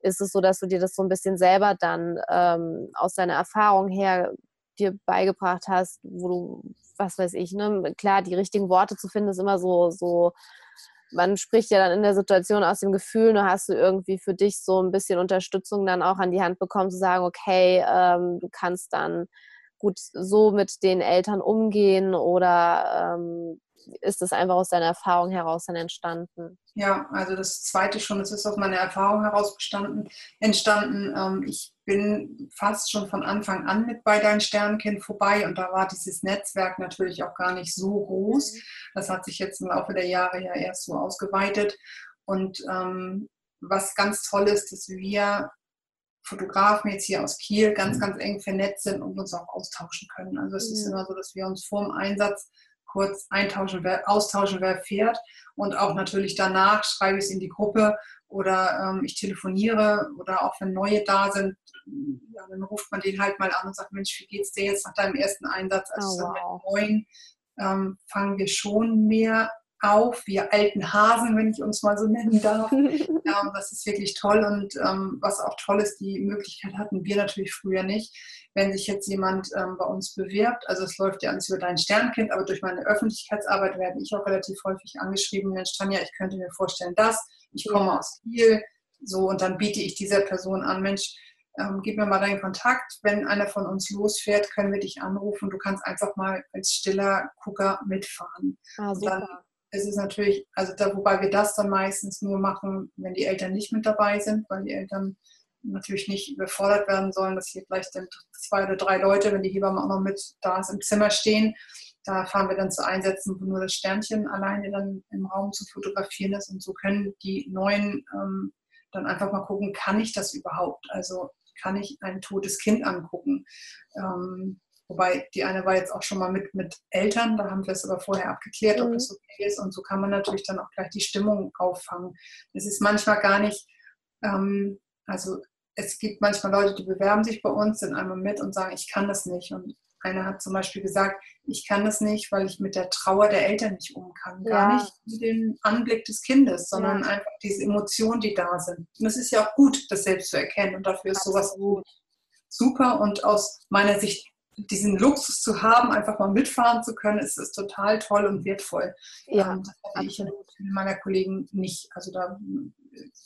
ist es so, dass du dir das so ein bisschen selber dann ähm, aus deiner Erfahrung her dir beigebracht hast, wo du, was weiß ich, ne, klar, die richtigen Worte zu finden, ist immer so, so, man spricht ja dann in der Situation aus dem Gefühl, nur hast du irgendwie für dich so ein bisschen Unterstützung dann auch an die Hand bekommen, zu sagen, okay, ähm, du kannst dann gut so mit den Eltern umgehen oder ähm, ist es einfach aus deiner Erfahrung heraus dann entstanden? Ja, also das zweite schon, es ist aus meiner Erfahrung heraus bestanden, entstanden. Ähm, ich bin fast schon von Anfang an mit bei Dein Sternkind vorbei und da war dieses Netzwerk natürlich auch gar nicht so groß. Mhm. Das hat sich jetzt im Laufe der Jahre ja erst so ausgeweitet. Und ähm, was ganz toll ist, dass wir Fotografen jetzt hier aus Kiel ganz, ganz eng vernetzt sind und uns auch austauschen können. Also es mhm. ist immer so, dass wir uns vor dem Einsatz kurz eintauschen, wer, austauschen, wer fährt. Und auch natürlich danach schreibe ich es in die Gruppe oder ähm, ich telefoniere oder auch wenn neue da sind, ja, dann ruft man den halt mal an und sagt, Mensch, wie geht's dir jetzt nach deinem ersten Einsatz? Also oh, wow. mit neuen ähm, fangen wir schon mehr auf, wir alten Hasen, wenn ich uns mal so nennen darf. ja, das ist wirklich toll und ähm, was auch toll ist, die Möglichkeit hatten wir natürlich früher nicht. Wenn sich jetzt jemand ähm, bei uns bewirbt, also es läuft ja alles über dein Sternkind, aber durch meine Öffentlichkeitsarbeit werde ich auch relativ häufig angeschrieben, Mensch Tanja, ich könnte mir vorstellen, das, ich komme aus Kiel, so und dann biete ich dieser Person an, Mensch, ähm, gib mir mal deinen Kontakt. Wenn einer von uns losfährt, können wir dich anrufen. Du kannst einfach mal als stiller Gucker mitfahren. Ah, super. Ist es natürlich, also da, wobei wir das dann meistens nur machen, wenn die Eltern nicht mit dabei sind, weil die Eltern natürlich nicht überfordert werden sollen, dass hier vielleicht zwei oder drei Leute, wenn die Hebamme auch noch mit da ist, im Zimmer stehen. Da fahren wir dann zu Einsätzen, wo nur das Sternchen alleine dann im Raum zu fotografieren ist. Und so können die Neuen ähm, dann einfach mal gucken, kann ich das überhaupt? Also kann ich ein totes Kind angucken? Ähm, wobei die eine war jetzt auch schon mal mit, mit Eltern, da haben wir es aber vorher abgeklärt, mhm. ob das okay ist. Und so kann man natürlich dann auch gleich die Stimmung auffangen. Es ist manchmal gar nicht, ähm, also es gibt manchmal Leute, die bewerben sich bei uns, sind einmal mit und sagen, ich kann das nicht. Und einer hat zum Beispiel gesagt, ich kann das nicht, weil ich mit der Trauer der Eltern nicht um kann. Gar ja. nicht mit dem Anblick des Kindes, sondern ja. einfach diese Emotionen, die da sind. Und es ist ja auch gut, das selbst zu erkennen. Und dafür ist sowas gut. super. Und aus meiner Sicht, diesen Luxus zu haben, einfach mal mitfahren zu können, ist es total toll und wertvoll. Ja, ähm, das hatte ich in meiner Kollegen nicht. Also da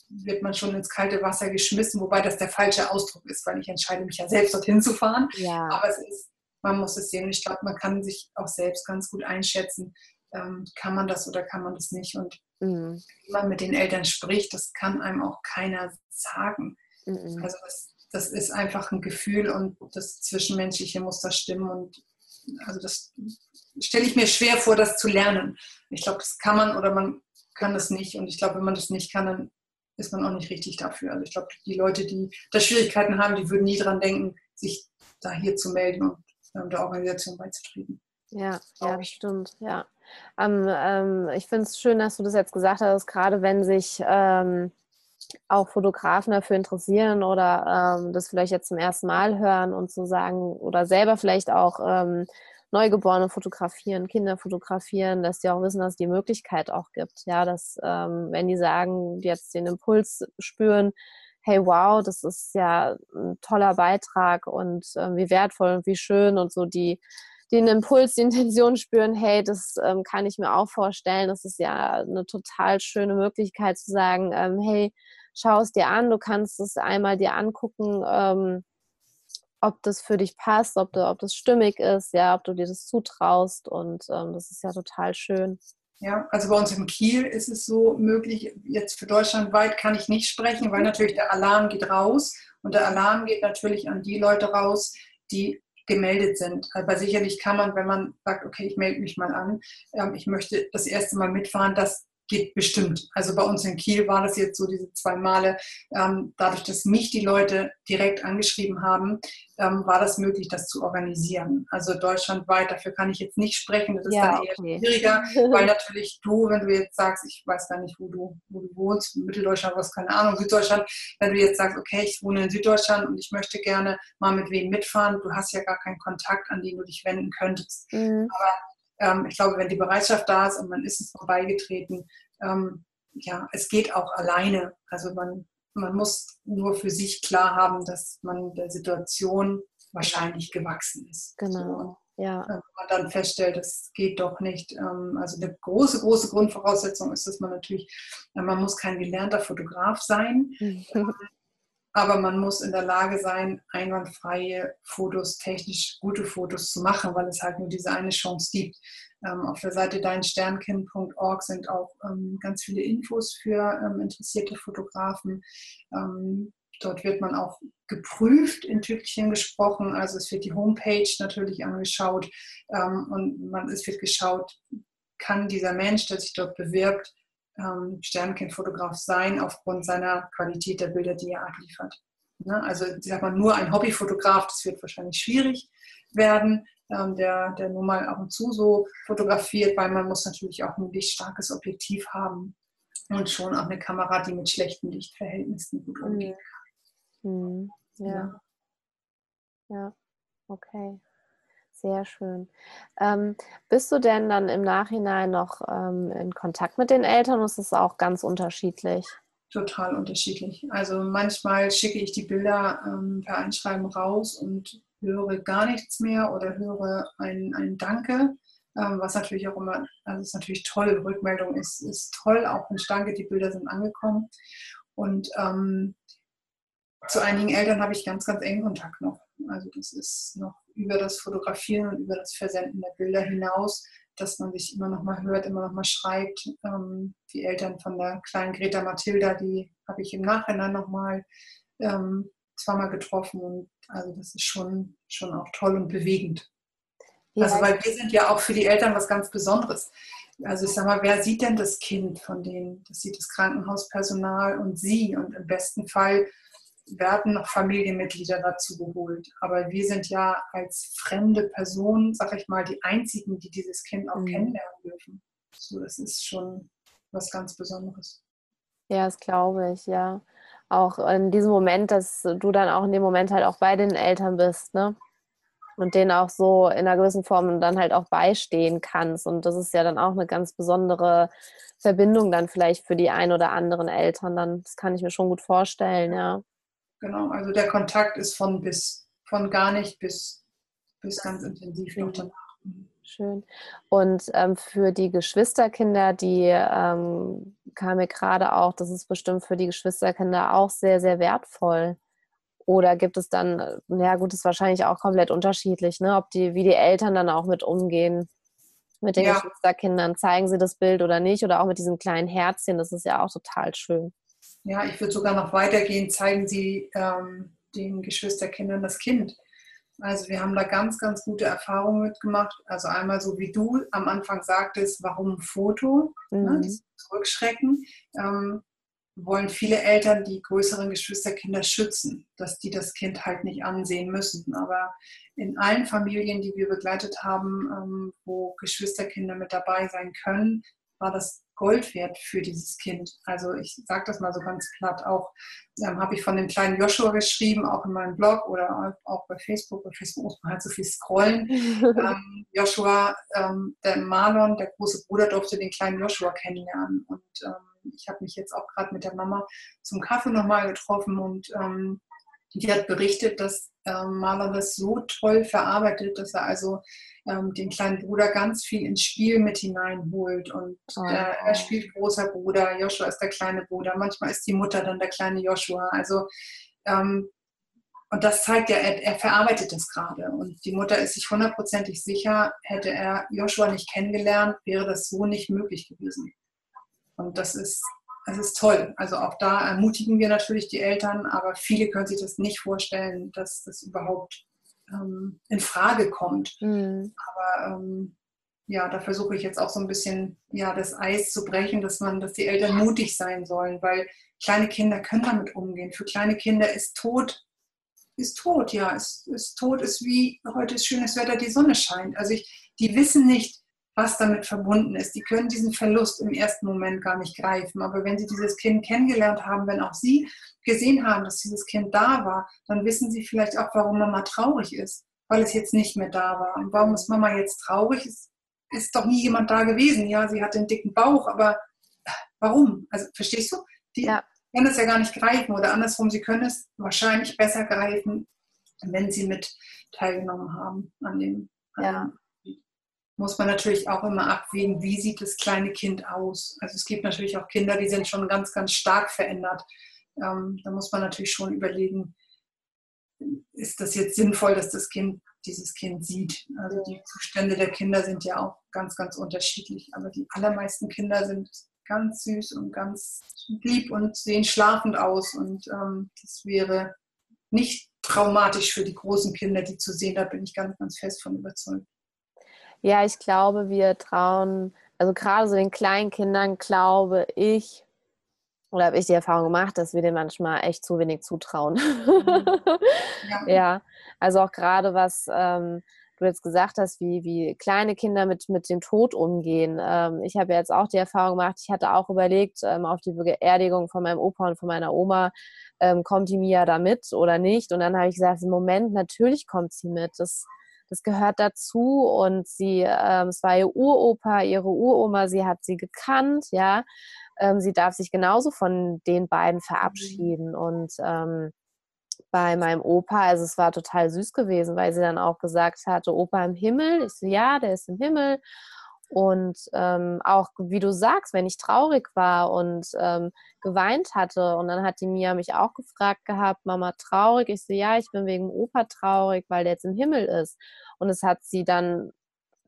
wird man schon ins kalte Wasser geschmissen, wobei das der falsche Ausdruck ist, weil ich entscheide mich ja selbst dorthin zu fahren. Ja. Aber es ist man muss es sehen. Ich glaube, man kann sich auch selbst ganz gut einschätzen, ähm, kann man das oder kann man das nicht. Und mhm. wenn man mit den Eltern spricht, das kann einem auch keiner sagen. Mhm. Also das, das ist einfach ein Gefühl und das Zwischenmenschliche muss da stimmen. Und also das stelle ich mir schwer vor, das zu lernen. Ich glaube, das kann man oder man kann das nicht. Und ich glaube, wenn man das nicht kann, dann ist man auch nicht richtig dafür. Also ich glaube, die Leute, die da Schwierigkeiten haben, die würden nie dran denken, sich da hier zu melden und der Organisation beizutreten. Ja, ja, das stimmt, ja. Ähm, ähm, ich finde es schön, dass du das jetzt gesagt hast, gerade wenn sich ähm, auch Fotografen dafür interessieren oder ähm, das vielleicht jetzt zum ersten Mal hören und zu so sagen oder selber vielleicht auch ähm, Neugeborene fotografieren, Kinder fotografieren, dass die auch wissen, dass es die Möglichkeit auch gibt. Ja, dass ähm, wenn die sagen, jetzt den Impuls spüren, hey, wow, das ist ja ein toller Beitrag und äh, wie wertvoll und wie schön und so die den Impuls, die Intention spüren, hey, das ähm, kann ich mir auch vorstellen. Das ist ja eine total schöne Möglichkeit zu sagen, ähm, hey, schau es dir an, du kannst es einmal dir angucken, ähm, ob das für dich passt, ob, du, ob das stimmig ist, ja, ob du dir das zutraust und ähm, das ist ja total schön. Ja, also bei uns in Kiel ist es so möglich, jetzt für deutschlandweit kann ich nicht sprechen, weil natürlich der Alarm geht raus und der Alarm geht natürlich an die Leute raus, die gemeldet sind. Aber sicherlich kann man, wenn man sagt, okay, ich melde mich mal an, ähm, ich möchte das erste Mal mitfahren, dass geht bestimmt. Also bei uns in Kiel war das jetzt so diese zwei Male. Ähm, dadurch, dass mich die Leute direkt angeschrieben haben, ähm, war das möglich, das zu organisieren. Also deutschlandweit, dafür kann ich jetzt nicht sprechen. Das ist ja, dann eher okay. schwieriger, weil natürlich du, wenn du jetzt sagst, ich weiß gar nicht, wo du, wo du wohnst, Mitteldeutschland, was keine Ahnung, Süddeutschland, wenn du jetzt sagst, okay, ich wohne in Süddeutschland und ich möchte gerne mal mit wem mitfahren, du hast ja gar keinen Kontakt, an den du dich wenden könntest. Mhm. Aber ähm, ich glaube, wenn die Bereitschaft da ist und man ist es vorbeigetreten, ähm, ja, es geht auch alleine. Also man, man muss nur für sich klar haben, dass man der Situation wahrscheinlich gewachsen ist. Genau. So, ja. Wenn man dann feststellt, es geht doch nicht. Ähm, also eine große, große Grundvoraussetzung ist, dass man natürlich, man muss kein gelernter Fotograf sein. aber man muss in der Lage sein, einwandfreie Fotos, technisch gute Fotos zu machen, weil es halt nur diese eine Chance gibt. Ähm, auf der Seite deinsternkind.org sind auch ähm, ganz viele Infos für ähm, interessierte Fotografen. Ähm, dort wird man auch geprüft, in Tütchen gesprochen. Also es wird die Homepage natürlich angeschaut ähm, und man, es wird geschaut, kann dieser Mensch, der sich dort bewirbt, ähm, Sternkindfotograf sein aufgrund seiner Qualität der Bilder, die er abliefert. Ne? Also ich sag mal, nur ein Hobbyfotograf, das wird wahrscheinlich schwierig werden, ähm, der, der nur mal ab und zu so fotografiert, weil man muss natürlich auch ein lichtstarkes Objektiv haben und schon auch eine Kamera, die mit schlechten Lichtverhältnissen gut umgehen kann. Mhm. Ja. ja. Ja, okay. Sehr schön. Ähm, bist du denn dann im Nachhinein noch ähm, in Kontakt mit den Eltern oder ist es auch ganz unterschiedlich? Total unterschiedlich. Also manchmal schicke ich die Bilder ähm, per Einschreiben raus und höre gar nichts mehr oder höre ein, ein Danke, ähm, was natürlich auch immer, also ist natürlich toll, Rückmeldung ist, ist toll, auch ein Danke, die Bilder sind angekommen. Und ähm, zu einigen Eltern habe ich ganz, ganz engen Kontakt noch. Also das ist noch über das Fotografieren und über das Versenden der Bilder hinaus, dass man sich immer noch mal hört, immer noch mal schreibt. Ähm, die Eltern von der kleinen Greta Mathilda, die habe ich im Nachhinein noch mal ähm, zweimal getroffen. Und also das ist schon, schon auch toll und bewegend. Ja. Also weil wir sind ja auch für die Eltern was ganz Besonderes. Also ich sag mal, wer sieht denn das Kind von denen? Das sieht das Krankenhauspersonal und sie. Und im besten Fall werden noch Familienmitglieder dazu geholt. Aber wir sind ja als fremde Personen, sag ich mal, die einzigen, die dieses Kind auch mhm. kennenlernen dürfen. So, das ist schon was ganz Besonderes. Ja, das glaube ich, ja. Auch in diesem Moment, dass du dann auch in dem Moment halt auch bei den Eltern bist, ne? Und denen auch so in einer gewissen Form dann halt auch beistehen kannst. Und das ist ja dann auch eine ganz besondere Verbindung dann vielleicht für die ein oder anderen Eltern. Dann, das kann ich mir schon gut vorstellen, ja. Genau, also der Kontakt ist von bis, von gar nicht bis, bis ganz intensiv noch danach. Schön. Und ähm, für die Geschwisterkinder, die ähm, kam mir gerade auch, das ist bestimmt für die Geschwisterkinder auch sehr, sehr wertvoll. Oder gibt es dann, ja gut, ist wahrscheinlich auch komplett unterschiedlich, ne? Ob die, wie die Eltern dann auch mit umgehen mit den ja. Geschwisterkindern. Zeigen sie das Bild oder nicht? Oder auch mit diesem kleinen Herzchen, das ist ja auch total schön. Ja, ich würde sogar noch weitergehen, zeigen Sie ähm, den Geschwisterkindern das Kind. Also wir haben da ganz, ganz gute Erfahrungen mitgemacht. Also einmal so wie du am Anfang sagtest, warum ein Foto, ne, mhm. ne, Zurückschrecken, ähm, wollen viele Eltern die größeren Geschwisterkinder schützen, dass die das Kind halt nicht ansehen müssen. Aber in allen Familien, die wir begleitet haben, ähm, wo Geschwisterkinder mit dabei sein können, war das Gold wert für dieses Kind. Also ich sage das mal so ganz platt. Auch ähm, habe ich von dem kleinen Joshua geschrieben, auch in meinem Blog oder auch bei Facebook. Bei Facebook muss man halt so viel scrollen. ähm, Joshua, ähm, der Marlon, der große Bruder, durfte den kleinen Joshua kennenlernen. Und ähm, ich habe mich jetzt auch gerade mit der Mama zum Kaffee nochmal getroffen und ähm, die hat berichtet, dass ähm, Marlon das so toll verarbeitet, dass er also ähm, den kleinen Bruder ganz viel ins Spiel mit hineinholt. Und oh. äh, er spielt großer Bruder, Joshua ist der kleine Bruder, manchmal ist die Mutter dann der kleine Joshua. Also ähm, und das zeigt ja, er, er verarbeitet das gerade. Und die Mutter ist sich hundertprozentig sicher, hätte er Joshua nicht kennengelernt, wäre das so nicht möglich gewesen. Und das ist, das ist toll. Also auch da ermutigen wir natürlich die Eltern, aber viele können sich das nicht vorstellen, dass das überhaupt ähm, in Frage kommt. Mhm. Aber ähm, ja, da versuche ich jetzt auch so ein bisschen ja, das Eis zu brechen, dass man, dass die Eltern mutig sein sollen, weil kleine Kinder können damit umgehen. Für kleine Kinder ist Tod ist tot, ja. Ist, ist tot ist wie heute ist schönes Wetter, die Sonne scheint. Also ich, die wissen nicht, was damit verbunden ist. Die können diesen Verlust im ersten Moment gar nicht greifen. Aber wenn sie dieses Kind kennengelernt haben, wenn auch sie gesehen haben, dass dieses Kind da war, dann wissen sie vielleicht auch, warum Mama traurig ist, weil es jetzt nicht mehr da war. Und warum ist Mama jetzt traurig? Es ist doch nie jemand da gewesen. Ja, sie hat den dicken Bauch, aber warum? Also verstehst du? Die ja. können es ja gar nicht greifen oder andersrum, sie können es wahrscheinlich besser greifen, wenn sie mit teilgenommen haben an dem, ja muss man natürlich auch immer abwägen, wie sieht das kleine Kind aus. Also es gibt natürlich auch Kinder, die sind schon ganz, ganz stark verändert. Ähm, da muss man natürlich schon überlegen, ist das jetzt sinnvoll, dass das Kind dieses Kind sieht. Also die Zustände der Kinder sind ja auch ganz, ganz unterschiedlich. Aber die allermeisten Kinder sind ganz süß und ganz lieb und sehen schlafend aus. Und ähm, das wäre nicht traumatisch für die großen Kinder, die zu sehen. Da bin ich ganz, ganz fest von überzeugt. Ja, ich glaube, wir trauen, also gerade so den kleinen Kindern glaube ich, oder habe ich die Erfahrung gemacht, dass wir denen manchmal echt zu wenig zutrauen. Mhm. Ja, ja also auch gerade was ähm, du jetzt gesagt hast, wie, wie kleine Kinder mit, mit dem Tod umgehen. Ähm, ich habe jetzt auch die Erfahrung gemacht, ich hatte auch überlegt, ähm, auf die Beerdigung von meinem Opa und von meiner Oma, ähm, kommt die Mia da mit oder nicht? Und dann habe ich gesagt, im Moment, natürlich kommt sie mit. Das das gehört dazu und sie, ähm, es war ihr Uropa, ihre Uroma, sie hat sie gekannt, ja. Ähm, sie darf sich genauso von den beiden mhm. verabschieden und ähm, bei meinem Opa, also es war total süß gewesen, weil sie dann auch gesagt hatte, Opa im Himmel. Ich so, ja, der ist im Himmel. Und ähm, auch, wie du sagst, wenn ich traurig war und ähm, geweint hatte und dann hat die Mia mich auch gefragt gehabt, Mama traurig? Ich so, ja, ich bin wegen Opa traurig, weil der jetzt im Himmel ist. Und es hat sie dann,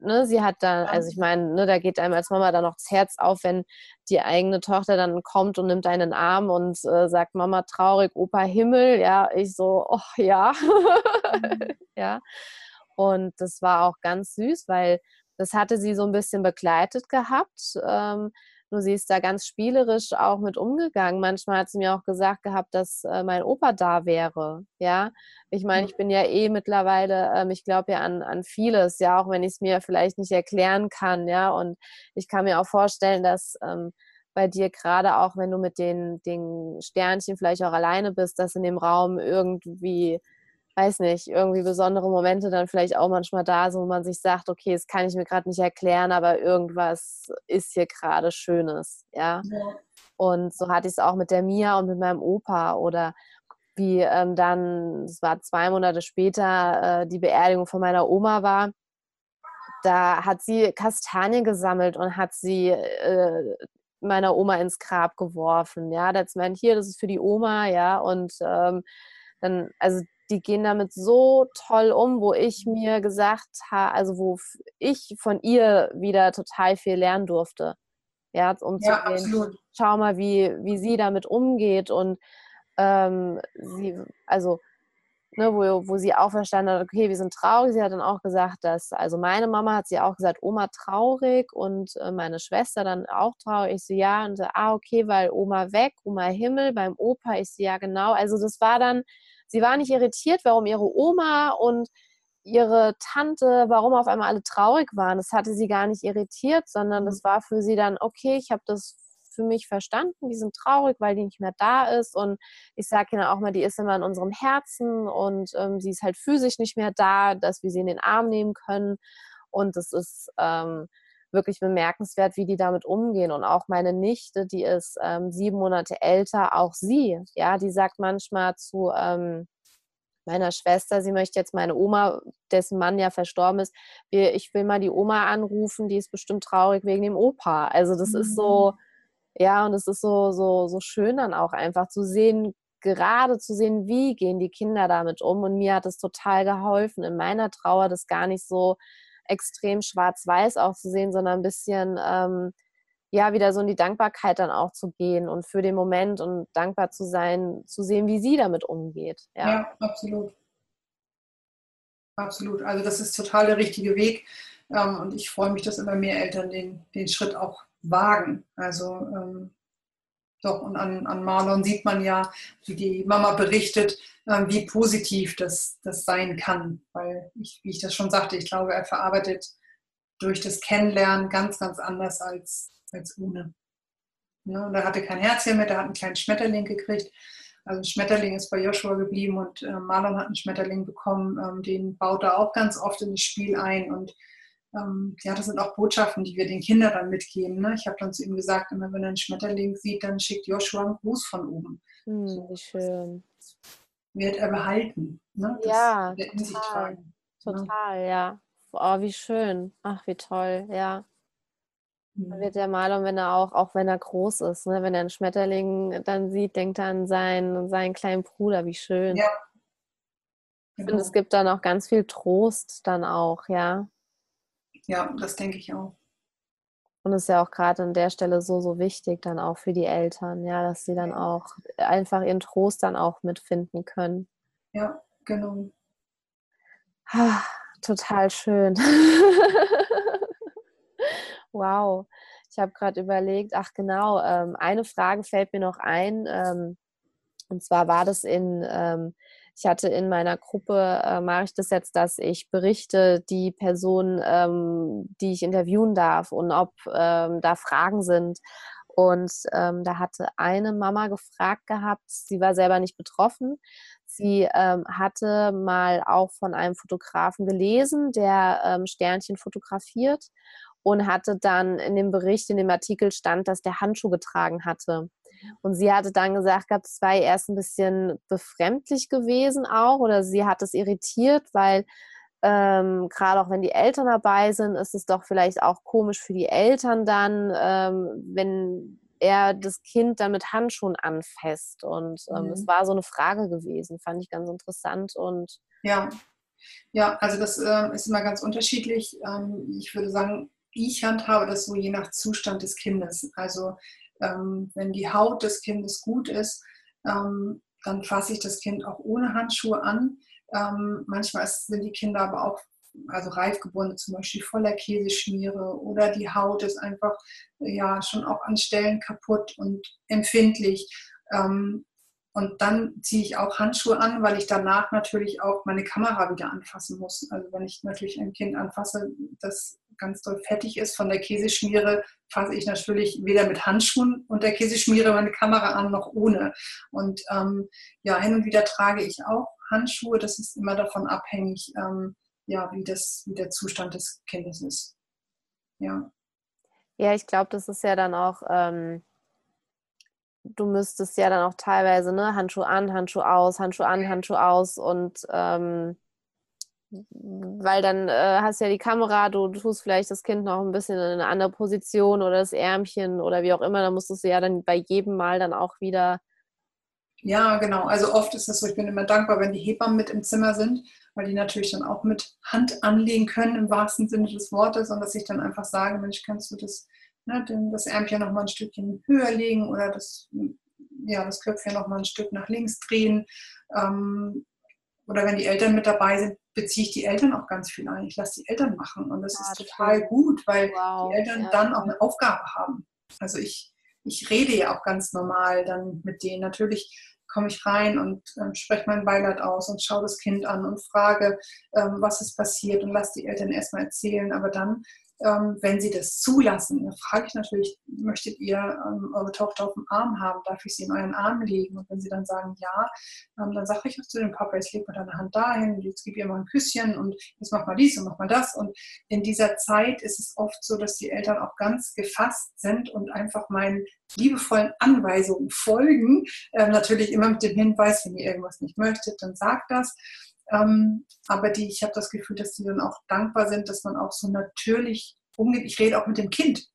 ne, sie hat dann, also ich meine, ne, da geht einem als Mama dann noch das Herz auf, wenn die eigene Tochter dann kommt und nimmt einen Arm und äh, sagt, Mama traurig, Opa Himmel. Ja, ich so, oh ja. Mhm. ja. Und das war auch ganz süß, weil das hatte sie so ein bisschen begleitet gehabt. Ähm, nur sie ist da ganz spielerisch auch mit umgegangen. Manchmal hat sie mir auch gesagt gehabt, dass äh, mein Opa da wäre. Ja, ich meine, ich bin ja eh mittlerweile, ähm, ich glaube ja an, an vieles, ja, auch wenn ich es mir vielleicht nicht erklären kann. Ja, und ich kann mir auch vorstellen, dass ähm, bei dir gerade auch, wenn du mit den, den Sternchen vielleicht auch alleine bist, dass in dem Raum irgendwie weiß nicht, irgendwie besondere Momente dann vielleicht auch manchmal da, so wo man sich sagt, okay, das kann ich mir gerade nicht erklären, aber irgendwas ist hier gerade Schönes, ja? ja. Und so hatte ich es auch mit der Mia und mit meinem Opa oder wie ähm, dann, es war zwei Monate später, äh, die Beerdigung von meiner Oma war. Da hat sie Kastanien gesammelt und hat sie äh, meiner Oma ins Grab geworfen. Ja, das meint hier, das ist für die Oma, ja, und ähm, dann, also die gehen damit so toll um, wo ich mir gesagt habe, also wo ich von ihr wieder total viel lernen durfte. Ja, um ja, zu sehen, absolut. schau mal, wie, wie sie damit umgeht und ähm, sie, also, ne, wo, wo sie auch verstanden hat, okay, wir sind traurig. Sie hat dann auch gesagt, dass, also meine Mama hat sie auch gesagt, Oma traurig und äh, meine Schwester dann auch traurig. Ich so, ja, und so, ah, okay, weil Oma weg, Oma Himmel, beim Opa, ich so, ja, genau. Also das war dann, Sie war nicht irritiert, warum ihre Oma und ihre Tante, warum auf einmal alle traurig waren. Das hatte sie gar nicht irritiert, sondern das mhm. war für sie dann, okay, ich habe das für mich verstanden, die sind traurig, weil die nicht mehr da ist. Und ich sage ihnen auch mal, die ist immer in unserem Herzen und ähm, sie ist halt physisch nicht mehr da, dass wir sie in den Arm nehmen können. Und das ist ähm, wirklich bemerkenswert, wie die damit umgehen. Und auch meine Nichte, die ist ähm, sieben Monate älter, auch sie, ja, die sagt manchmal zu ähm, meiner Schwester, sie möchte jetzt meine Oma, dessen Mann ja verstorben ist, ich will mal die Oma anrufen, die ist bestimmt traurig wegen dem Opa. Also das mhm. ist so, mhm. ja, und es ist so, so, so schön dann auch einfach zu sehen, gerade zu sehen, wie gehen die Kinder damit um. Und mir hat es total geholfen, in meiner Trauer das gar nicht so extrem schwarz-weiß auch zu sehen, sondern ein bisschen ähm, ja wieder so in die Dankbarkeit dann auch zu gehen und für den Moment und dankbar zu sein, zu sehen, wie sie damit umgeht. Ja, ja absolut. Absolut. Also das ist total der richtige Weg. Ähm, und ich freue mich, dass immer mehr Eltern den, den Schritt auch wagen. Also ähm, doch, und an, an Marlon sieht man ja, wie die Mama berichtet, ähm, wie positiv das, das sein kann. Weil, ich, wie ich das schon sagte, ich glaube, er verarbeitet durch das Kennenlernen ganz, ganz anders als, als ohne. Ne? Und er hatte kein Herzchen mehr, er hat einen kleinen Schmetterling gekriegt. Also ein Schmetterling ist bei Joshua geblieben und äh, Marlon hat einen Schmetterling bekommen. Ähm, den baut er auch ganz oft in das Spiel ein und ähm, ja, das sind auch Botschaften, die wir den Kindern dann mitgeben. Ne? Ich habe dann zu ihm gesagt, immer wenn er einen Schmetterling sieht, dann schickt Joshua einen Gruß von oben. Hm, so, wie schön. Wird er behalten. Ne? Das ja, total. Ne? Total, ne? ja. Oh, wie schön. Ach, wie toll, ja. Dann wird der Maler, wenn er auch, auch wenn er groß ist, ne? wenn er einen Schmetterling dann sieht, denkt er an seinen, seinen kleinen Bruder, wie schön. Ja. Ich finde, es genau. gibt dann auch ganz viel Trost dann auch, ja. Ja, das denke ich auch. Und es ist ja auch gerade an der Stelle so, so wichtig dann auch für die Eltern, ja, dass sie dann auch einfach ihren Trost dann auch mitfinden können. Ja, genau. Ah, total schön. wow. Ich habe gerade überlegt, ach genau, ähm, eine Frage fällt mir noch ein. Ähm, und zwar war das in, ähm, ich hatte in meiner Gruppe, äh, mache ich das jetzt, dass ich berichte die Person, ähm, die ich interviewen darf und ob ähm, da Fragen sind. Und ähm, da hatte eine Mama gefragt gehabt, sie war selber nicht betroffen. Sie ähm, hatte mal auch von einem Fotografen gelesen, der ähm, Sternchen fotografiert und hatte dann in dem Bericht, in dem Artikel stand, dass der Handschuh getragen hatte. Und sie hatte dann gesagt gehabt, es war erst ein bisschen befremdlich gewesen auch oder sie hat es irritiert, weil ähm, gerade auch wenn die Eltern dabei sind, ist es doch vielleicht auch komisch für die Eltern dann, ähm, wenn er das Kind dann mit Handschuhen anfasst. Und ähm, mhm. es war so eine Frage gewesen, fand ich ganz interessant. Und ja, ja, also das äh, ist immer ganz unterschiedlich. Ähm, ich würde sagen, ich handhabe das so je nach Zustand des Kindes. Also ähm, wenn die Haut des Kindes gut ist, ähm, dann fasse ich das Kind auch ohne Handschuhe an. Ähm, manchmal sind die Kinder aber auch, also reifgebunden zum Beispiel voller Käseschmiere oder die Haut ist einfach ja schon auch an Stellen kaputt und empfindlich. Ähm, und dann ziehe ich auch Handschuhe an, weil ich danach natürlich auch meine Kamera wieder anfassen muss. Also wenn ich natürlich ein Kind anfasse, das ganz doll fettig ist von der Käseschmiere, fasse ich natürlich weder mit Handschuhen und der Käseschmiere meine Kamera an, noch ohne. Und ähm, ja, hin und wieder trage ich auch Handschuhe. Das ist immer davon abhängig, ähm, ja, wie, das, wie der Zustand des Kindes ist. Ja. Ja, ich glaube, das ist ja dann auch, ähm, du müsstest ja dann auch teilweise, ne, Handschuh an, Handschuh aus, Handschuh an, Handschuh aus und ähm, weil dann äh, hast ja die Kamera, du, du, tust vielleicht das Kind noch ein bisschen in eine andere Position oder das Ärmchen oder wie auch immer, dann musstest du ja dann bei jedem Mal dann auch wieder ja, genau. Also oft ist es so, ich bin immer dankbar, wenn die Hebammen mit im Zimmer sind, weil die natürlich dann auch mit Hand anlegen können im wahrsten Sinne des Wortes und dass ich dann einfach sage, Mensch, kannst du das, ne, das Ärmchen noch mal ein Stückchen höher legen oder das, ja, das Köpfchen noch mal ein Stück nach links drehen. Ähm, oder wenn die Eltern mit dabei sind, beziehe ich die Eltern auch ganz viel ein. Ich lasse die Eltern machen und das ja, ist total schön. gut, weil wow. die Eltern ja. dann auch eine Aufgabe haben. Also ich, ich rede ja auch ganz normal dann mit denen. Natürlich komme ich rein und äh, spreche mein Beileid aus und schaue das Kind an und frage, ähm, was ist passiert und lasse die Eltern erstmal erzählen. Aber dann ähm, wenn sie das zulassen, dann frage ich natürlich, möchtet ihr ähm, eure Tochter auf dem Arm haben? Darf ich sie in euren Arm legen? Und wenn sie dann sagen ja, ähm, dann sage ich auch zu dem Papa, jetzt leg mal deine Hand dahin, jetzt gib ihr mal ein Küsschen und jetzt mach mal dies und mach mal das. Und in dieser Zeit ist es oft so, dass die Eltern auch ganz gefasst sind und einfach meinen liebevollen Anweisungen folgen. Ähm, natürlich immer mit dem Hinweis, wenn ihr irgendwas nicht möchtet, dann sagt das. Ähm, aber die, ich habe das Gefühl, dass die dann auch dankbar sind, dass man auch so natürlich umgeht. Ich rede auch mit dem Kind.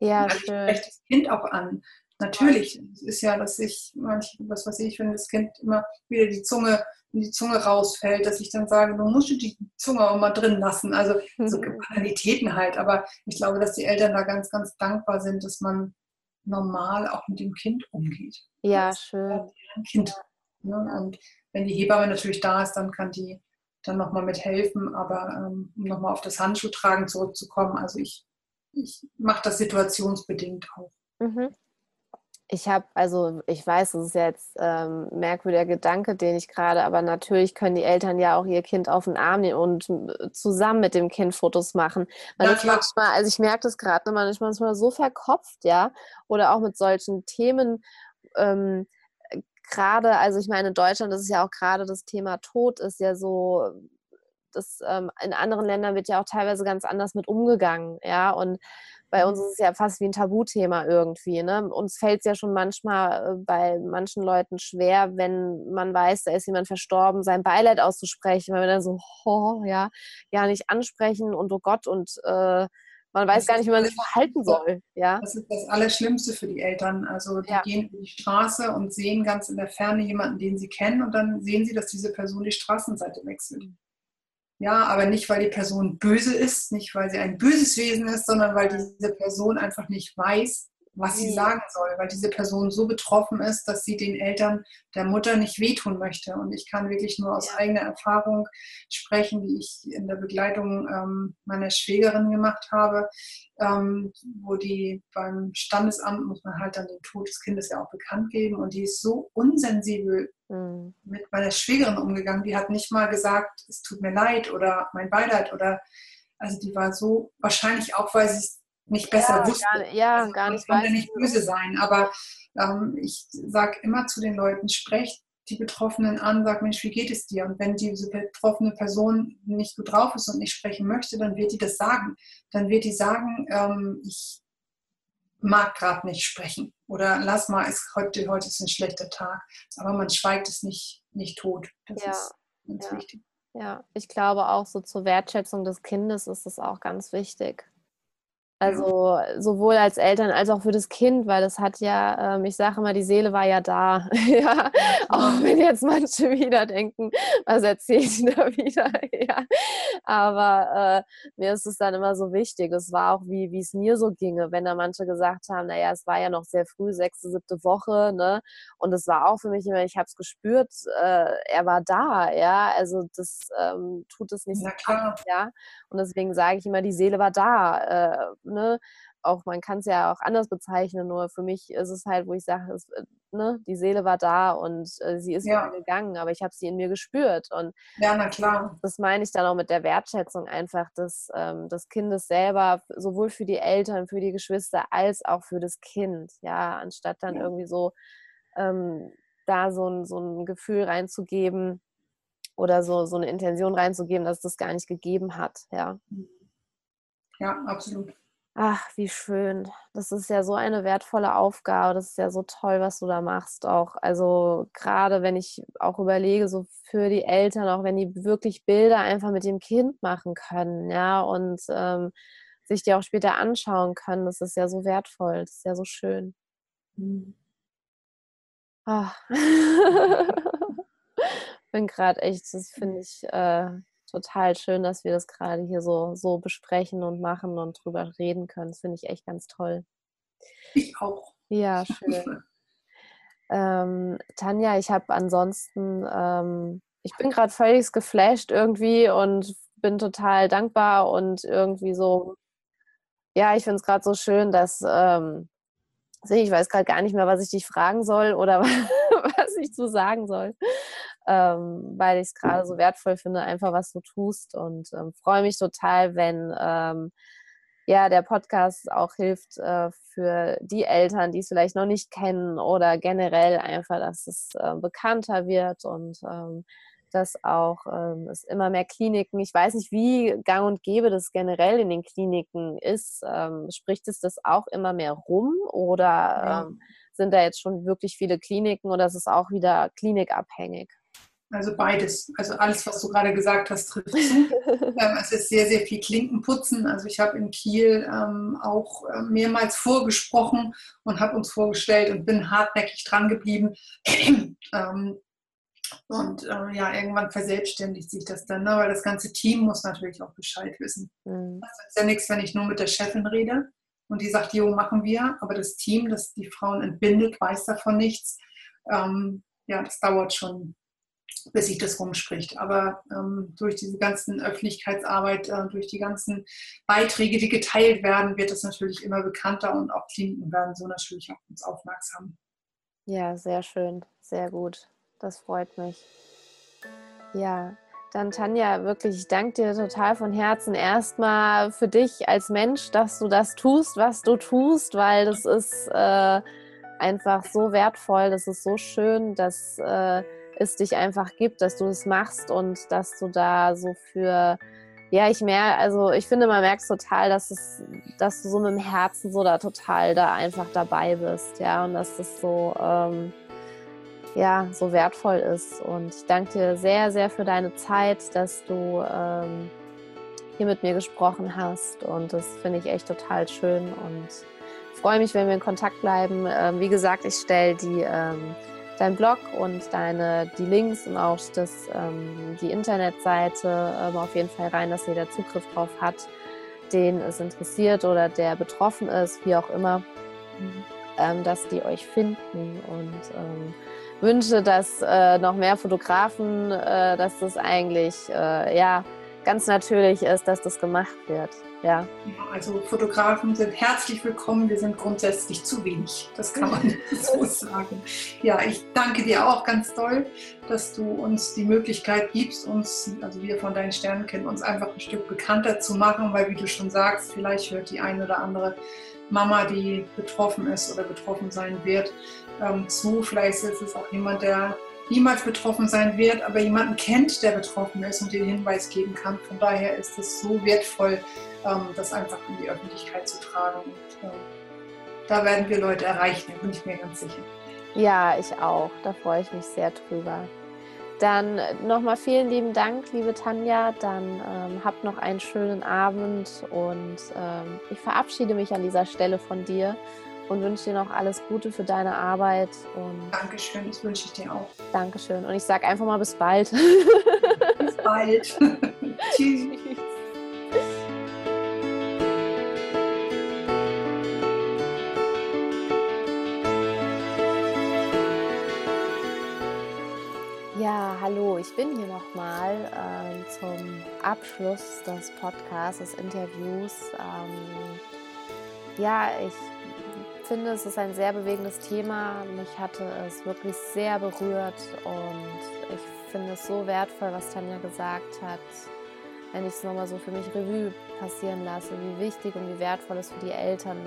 Ja, also schön. Ich spreche das Kind auch an. Natürlich. Es ist ja, dass ich, was weiß ich, wenn das Kind immer wieder die Zunge die Zunge rausfällt, dass ich dann sage, du musst die Zunge auch mal drin lassen. Also so Banalitäten halt. Aber ich glaube, dass die Eltern da ganz, ganz dankbar sind, dass man normal auch mit dem Kind umgeht. Ja, schön. Ein Kind. Ja. Ne? Und wenn die Hebamme natürlich da ist, dann kann die dann nochmal mithelfen. Aber ähm, um nochmal auf das Handschuhtragen zurückzukommen, also ich, ich mache das situationsbedingt auch. Mhm. Ich habe, also ich weiß, das ist jetzt ähm, merkwürdiger Gedanke, den ich gerade, aber natürlich können die Eltern ja auch ihr Kind auf den Arm nehmen und äh, zusammen mit dem Kind Fotos machen. Weil ja, manchmal, also ich merke das gerade, ne, man ist manchmal so verkopft, ja, oder auch mit solchen Themen. Ähm, gerade, also ich meine, in Deutschland ist es ja auch gerade das Thema Tod ist ja so, das ähm, in anderen Ländern wird ja auch teilweise ganz anders mit umgegangen, ja. Und bei uns mhm. ist es ja fast wie ein Tabuthema irgendwie. Ne? Uns fällt es ja schon manchmal äh, bei manchen Leuten schwer, wenn man weiß, da ist jemand verstorben, sein Beileid auszusprechen, weil wir dann so, oh, ja, ja, nicht ansprechen und oh Gott und äh, man weiß das gar nicht, wie man sich verhalten soll. Ja? Das ist das Allerschlimmste für die Eltern. Also die ja. gehen in die Straße und sehen ganz in der Ferne jemanden, den sie kennen und dann sehen sie, dass diese Person die Straßenseite wechselt. Mhm. Ja, aber nicht, weil die Person böse ist, nicht, weil sie ein böses Wesen ist, sondern weil diese Person einfach nicht weiß, was sie sagen soll, weil diese Person so betroffen ist, dass sie den Eltern der Mutter nicht wehtun möchte. Und ich kann wirklich nur aus eigener Erfahrung sprechen, die ich in der Begleitung ähm, meiner Schwägerin gemacht habe, ähm, wo die beim Standesamt muss man halt dann den Tod des Kindes ja auch bekannt geben. Und die ist so unsensibel mhm. mit meiner Schwägerin umgegangen. Die hat nicht mal gesagt, es tut mir leid oder mein Beileid oder also die war so, wahrscheinlich auch, weil sie es nicht besser ja, wusste. Gar, ja, also, gar nicht. Konnte nicht böse sein, aber ähm, ich sage immer zu den Leuten, sprecht die Betroffenen an, sag Mensch, wie geht es dir? Und wenn diese betroffene Person nicht gut drauf ist und nicht sprechen möchte, dann wird die das sagen. Dann wird die sagen, ähm, ich mag gerade nicht sprechen oder lass mal, ist heute, heute ist ein schlechter Tag. Aber man schweigt es nicht, nicht tot. Das ja. ist ganz ja. wichtig. Ja, ich glaube auch so zur Wertschätzung des Kindes ist es auch ganz wichtig. Also sowohl als Eltern als auch für das Kind, weil das hat ja, ähm, ich sage immer, die Seele war ja da. ja, auch wenn jetzt manche wieder denken, was erzählt die da wieder? ja. Aber äh, mir ist es dann immer so wichtig. Es war auch, wie es mir so ginge, wenn da manche gesagt haben, naja, es war ja noch sehr früh, sechste, siebte Woche, ne? Und es war auch für mich immer, ich habe es gespürt, äh, er war da, ja. Also das ähm, tut es nicht Na klar. so, ja. Und deswegen sage ich immer, die Seele war da. Äh, ne? Auch man kann es ja auch anders bezeichnen, nur für mich ist es halt, wo ich sage, äh, ne, die Seele war da und äh, sie ist ja. gegangen, aber ich habe sie in mir gespürt. Und ja, na klar. Das meine ich dann auch mit der Wertschätzung einfach des, ähm, des Kindes selber, sowohl für die Eltern, für die Geschwister, als auch für das Kind. Ja, anstatt dann ja. irgendwie so ähm, da so ein, so ein Gefühl reinzugeben, oder so, so eine Intention reinzugeben, dass es das gar nicht gegeben hat. Ja, ja absolut. Ach, wie schön. Das ist ja so eine wertvolle Aufgabe. Das ist ja so toll, was du da machst. Auch, also gerade wenn ich auch überlege, so für die Eltern, auch wenn die wirklich Bilder einfach mit dem Kind machen können, ja, und ähm, sich die auch später anschauen können, das ist ja so wertvoll. Das ist ja so schön. Mhm. Ach. bin gerade echt, das finde ich äh, total schön, dass wir das gerade hier so, so besprechen und machen und drüber reden können. Das finde ich echt ganz toll. Ich auch. Ja, schön. ähm, Tanja, ich habe ansonsten, ähm, ich bin gerade völlig geflasht irgendwie und bin total dankbar und irgendwie so, ja, ich finde es gerade so schön, dass ähm, ich weiß gerade gar nicht mehr, was ich dich fragen soll oder was ich zu sagen soll ähm, weil ich es gerade so wertvoll finde, einfach was du tust und ähm, freue mich total, wenn ähm, ja der Podcast auch hilft äh, für die Eltern, die es vielleicht noch nicht kennen oder generell einfach, dass es äh, bekannter wird und ähm, dass auch ähm, es immer mehr Kliniken, ich weiß nicht, wie gang und gäbe das generell in den Kliniken ist. Ähm, spricht es das auch immer mehr rum oder ähm, sind da jetzt schon wirklich viele Kliniken oder ist es auch wieder klinikabhängig? Also beides. Also alles, was du gerade gesagt hast, trifft zu. ähm, es ist sehr, sehr viel Klinkenputzen. Also ich habe in Kiel ähm, auch äh, mehrmals vorgesprochen und habe uns vorgestellt und bin hartnäckig dran geblieben. ähm, und äh, ja, irgendwann verselbstständigt sich das dann, ne? weil das ganze Team muss natürlich auch Bescheid wissen. Mhm. Ist ja nichts, wenn ich nur mit der Chefin rede und die sagt, jo, machen wir, aber das Team, das die Frauen entbindet, weiß davon nichts. Ähm, ja, das dauert schon bis sich das rumspricht. Aber ähm, durch diese ganzen Öffentlichkeitsarbeit, äh, durch die ganzen Beiträge, die geteilt werden, wird es natürlich immer bekannter und auch Kliniken werden so natürlich auf uns aufmerksam. Ja, sehr schön, sehr gut. Das freut mich. Ja, dann Tanja, wirklich, ich danke dir total von Herzen erstmal für dich als Mensch, dass du das tust, was du tust, weil das ist äh, einfach so wertvoll, das ist so schön, dass äh, es dich einfach gibt, dass du es machst und dass du da so für, ja, ich mehr, also ich finde, man merkt total, dass es, dass du so mit dem Herzen so da total da einfach dabei bist, ja, und dass das so, ähm, ja, so wertvoll ist. Und ich danke dir sehr, sehr für deine Zeit, dass du ähm, hier mit mir gesprochen hast. Und das finde ich echt total schön und freue mich, wenn wir in Kontakt bleiben. Ähm, wie gesagt, ich stelle die ähm, dein Blog und deine, die Links und auch das, ähm, die Internetseite ähm, auf jeden Fall rein, dass jeder Zugriff drauf hat, den es interessiert oder der betroffen ist, wie auch immer, ähm, dass die euch finden und ähm, wünsche, dass äh, noch mehr Fotografen, äh, dass das eigentlich äh, ja ganz natürlich ist, dass das gemacht wird. Ja. Also Fotografen sind herzlich willkommen. Wir sind grundsätzlich zu wenig. Das kann man so sagen. Ja, ich danke dir auch ganz toll, dass du uns die Möglichkeit gibst, uns, also wir von deinen Sternenkind, uns einfach ein Stück bekannter zu machen, weil wie du schon sagst, vielleicht hört die eine oder andere Mama, die betroffen ist oder betroffen sein wird, ähm, zu. Vielleicht ist es auch jemand, der niemals betroffen sein wird, aber jemanden kennt, der betroffen ist und den Hinweis geben kann. Von daher ist es so wertvoll, das einfach in die Öffentlichkeit zu tragen. Und ähm, da werden wir Leute erreichen, da bin ich mir ganz sicher. Ja, ich auch. Da freue ich mich sehr drüber. Dann nochmal vielen lieben Dank, liebe Tanja. Dann ähm, habt noch einen schönen Abend und ähm, ich verabschiede mich an dieser Stelle von dir und wünsche dir noch alles Gute für deine Arbeit. Und Dankeschön, das wünsche ich dir auch. Dankeschön. Und ich sage einfach mal bis bald. bis bald. Tschüss. hallo, ich bin hier nochmal äh, zum Abschluss des Podcasts, des Interviews. Ähm, ja, ich finde, es ist ein sehr bewegendes Thema. Mich hatte es wirklich sehr berührt und ich finde es so wertvoll, was Tanja gesagt hat, wenn ich es nochmal so für mich Revue passieren lasse, wie wichtig und wie wertvoll es für die Eltern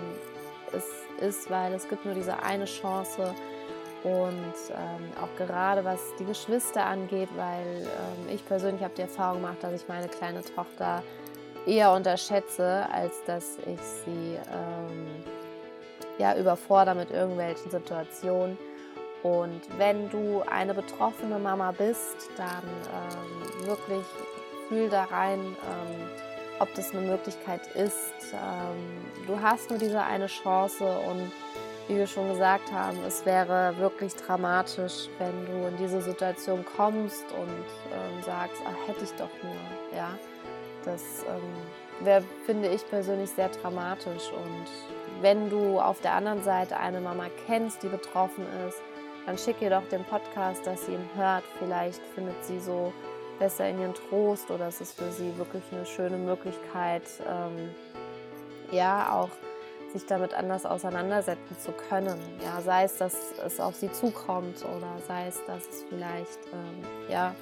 ist, ist weil es gibt nur diese eine Chance und ähm, auch gerade was die Geschwister angeht, weil ähm, ich persönlich habe die Erfahrung gemacht, dass ich meine kleine Tochter eher unterschätze, als dass ich sie ähm, ja, überfordere mit irgendwelchen Situationen. Und wenn du eine betroffene Mama bist, dann ähm, wirklich fühl da rein, ähm, ob das eine Möglichkeit ist. Ähm, du hast nur diese eine Chance und wie wir schon gesagt haben, es wäre wirklich dramatisch, wenn du in diese Situation kommst und ähm, sagst, ach, hätte ich doch nur. Ja, das ähm, wäre, finde ich persönlich, sehr dramatisch und wenn du auf der anderen Seite eine Mama kennst, die betroffen ist, dann schick ihr doch den Podcast, dass sie ihn hört. Vielleicht findet sie so besser in ihren Trost oder es ist für sie wirklich eine schöne Möglichkeit, ähm, ja, auch sich damit anders auseinandersetzen zu können. Ja, sei es, dass es auf sie zukommt oder sei es, dass es vielleicht, ähm, ja,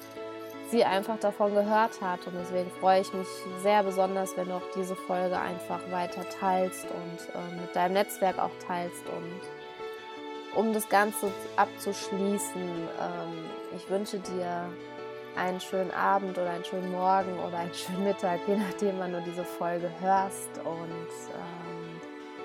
sie einfach davon gehört hat. Und deswegen freue ich mich sehr besonders, wenn du auch diese Folge einfach weiter teilst und äh, mit deinem Netzwerk auch teilst. Und um das Ganze abzuschließen, ähm, ich wünsche dir einen schönen Abend oder einen schönen Morgen oder einen schönen Mittag, je nachdem, wann du diese Folge hörst. Und ähm,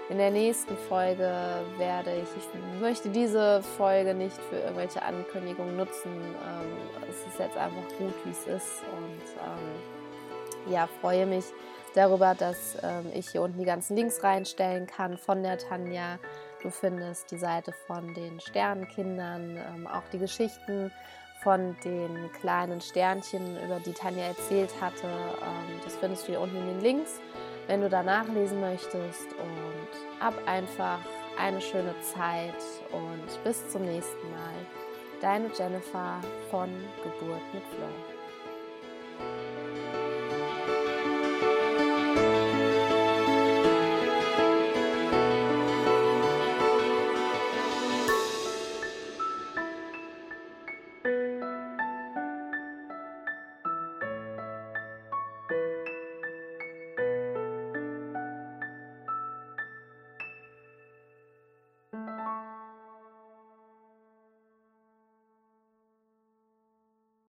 in der nächsten Folge werde ich, ich möchte diese Folge nicht für irgendwelche Ankündigungen nutzen. Ähm, es ist jetzt einfach gut, wie es ist. Und ähm, ja, freue mich darüber, dass ähm, ich hier unten die ganzen Links reinstellen kann von der Tanja. Du findest die Seite von den Sternenkindern, ähm, auch die Geschichten von den kleinen Sternchen, über die Tanja erzählt hatte. Ähm, das findest du hier unten in den Links wenn du da nachlesen möchtest. Und ab einfach eine schöne Zeit und bis zum nächsten Mal. Deine Jennifer von Geburt mit Flow.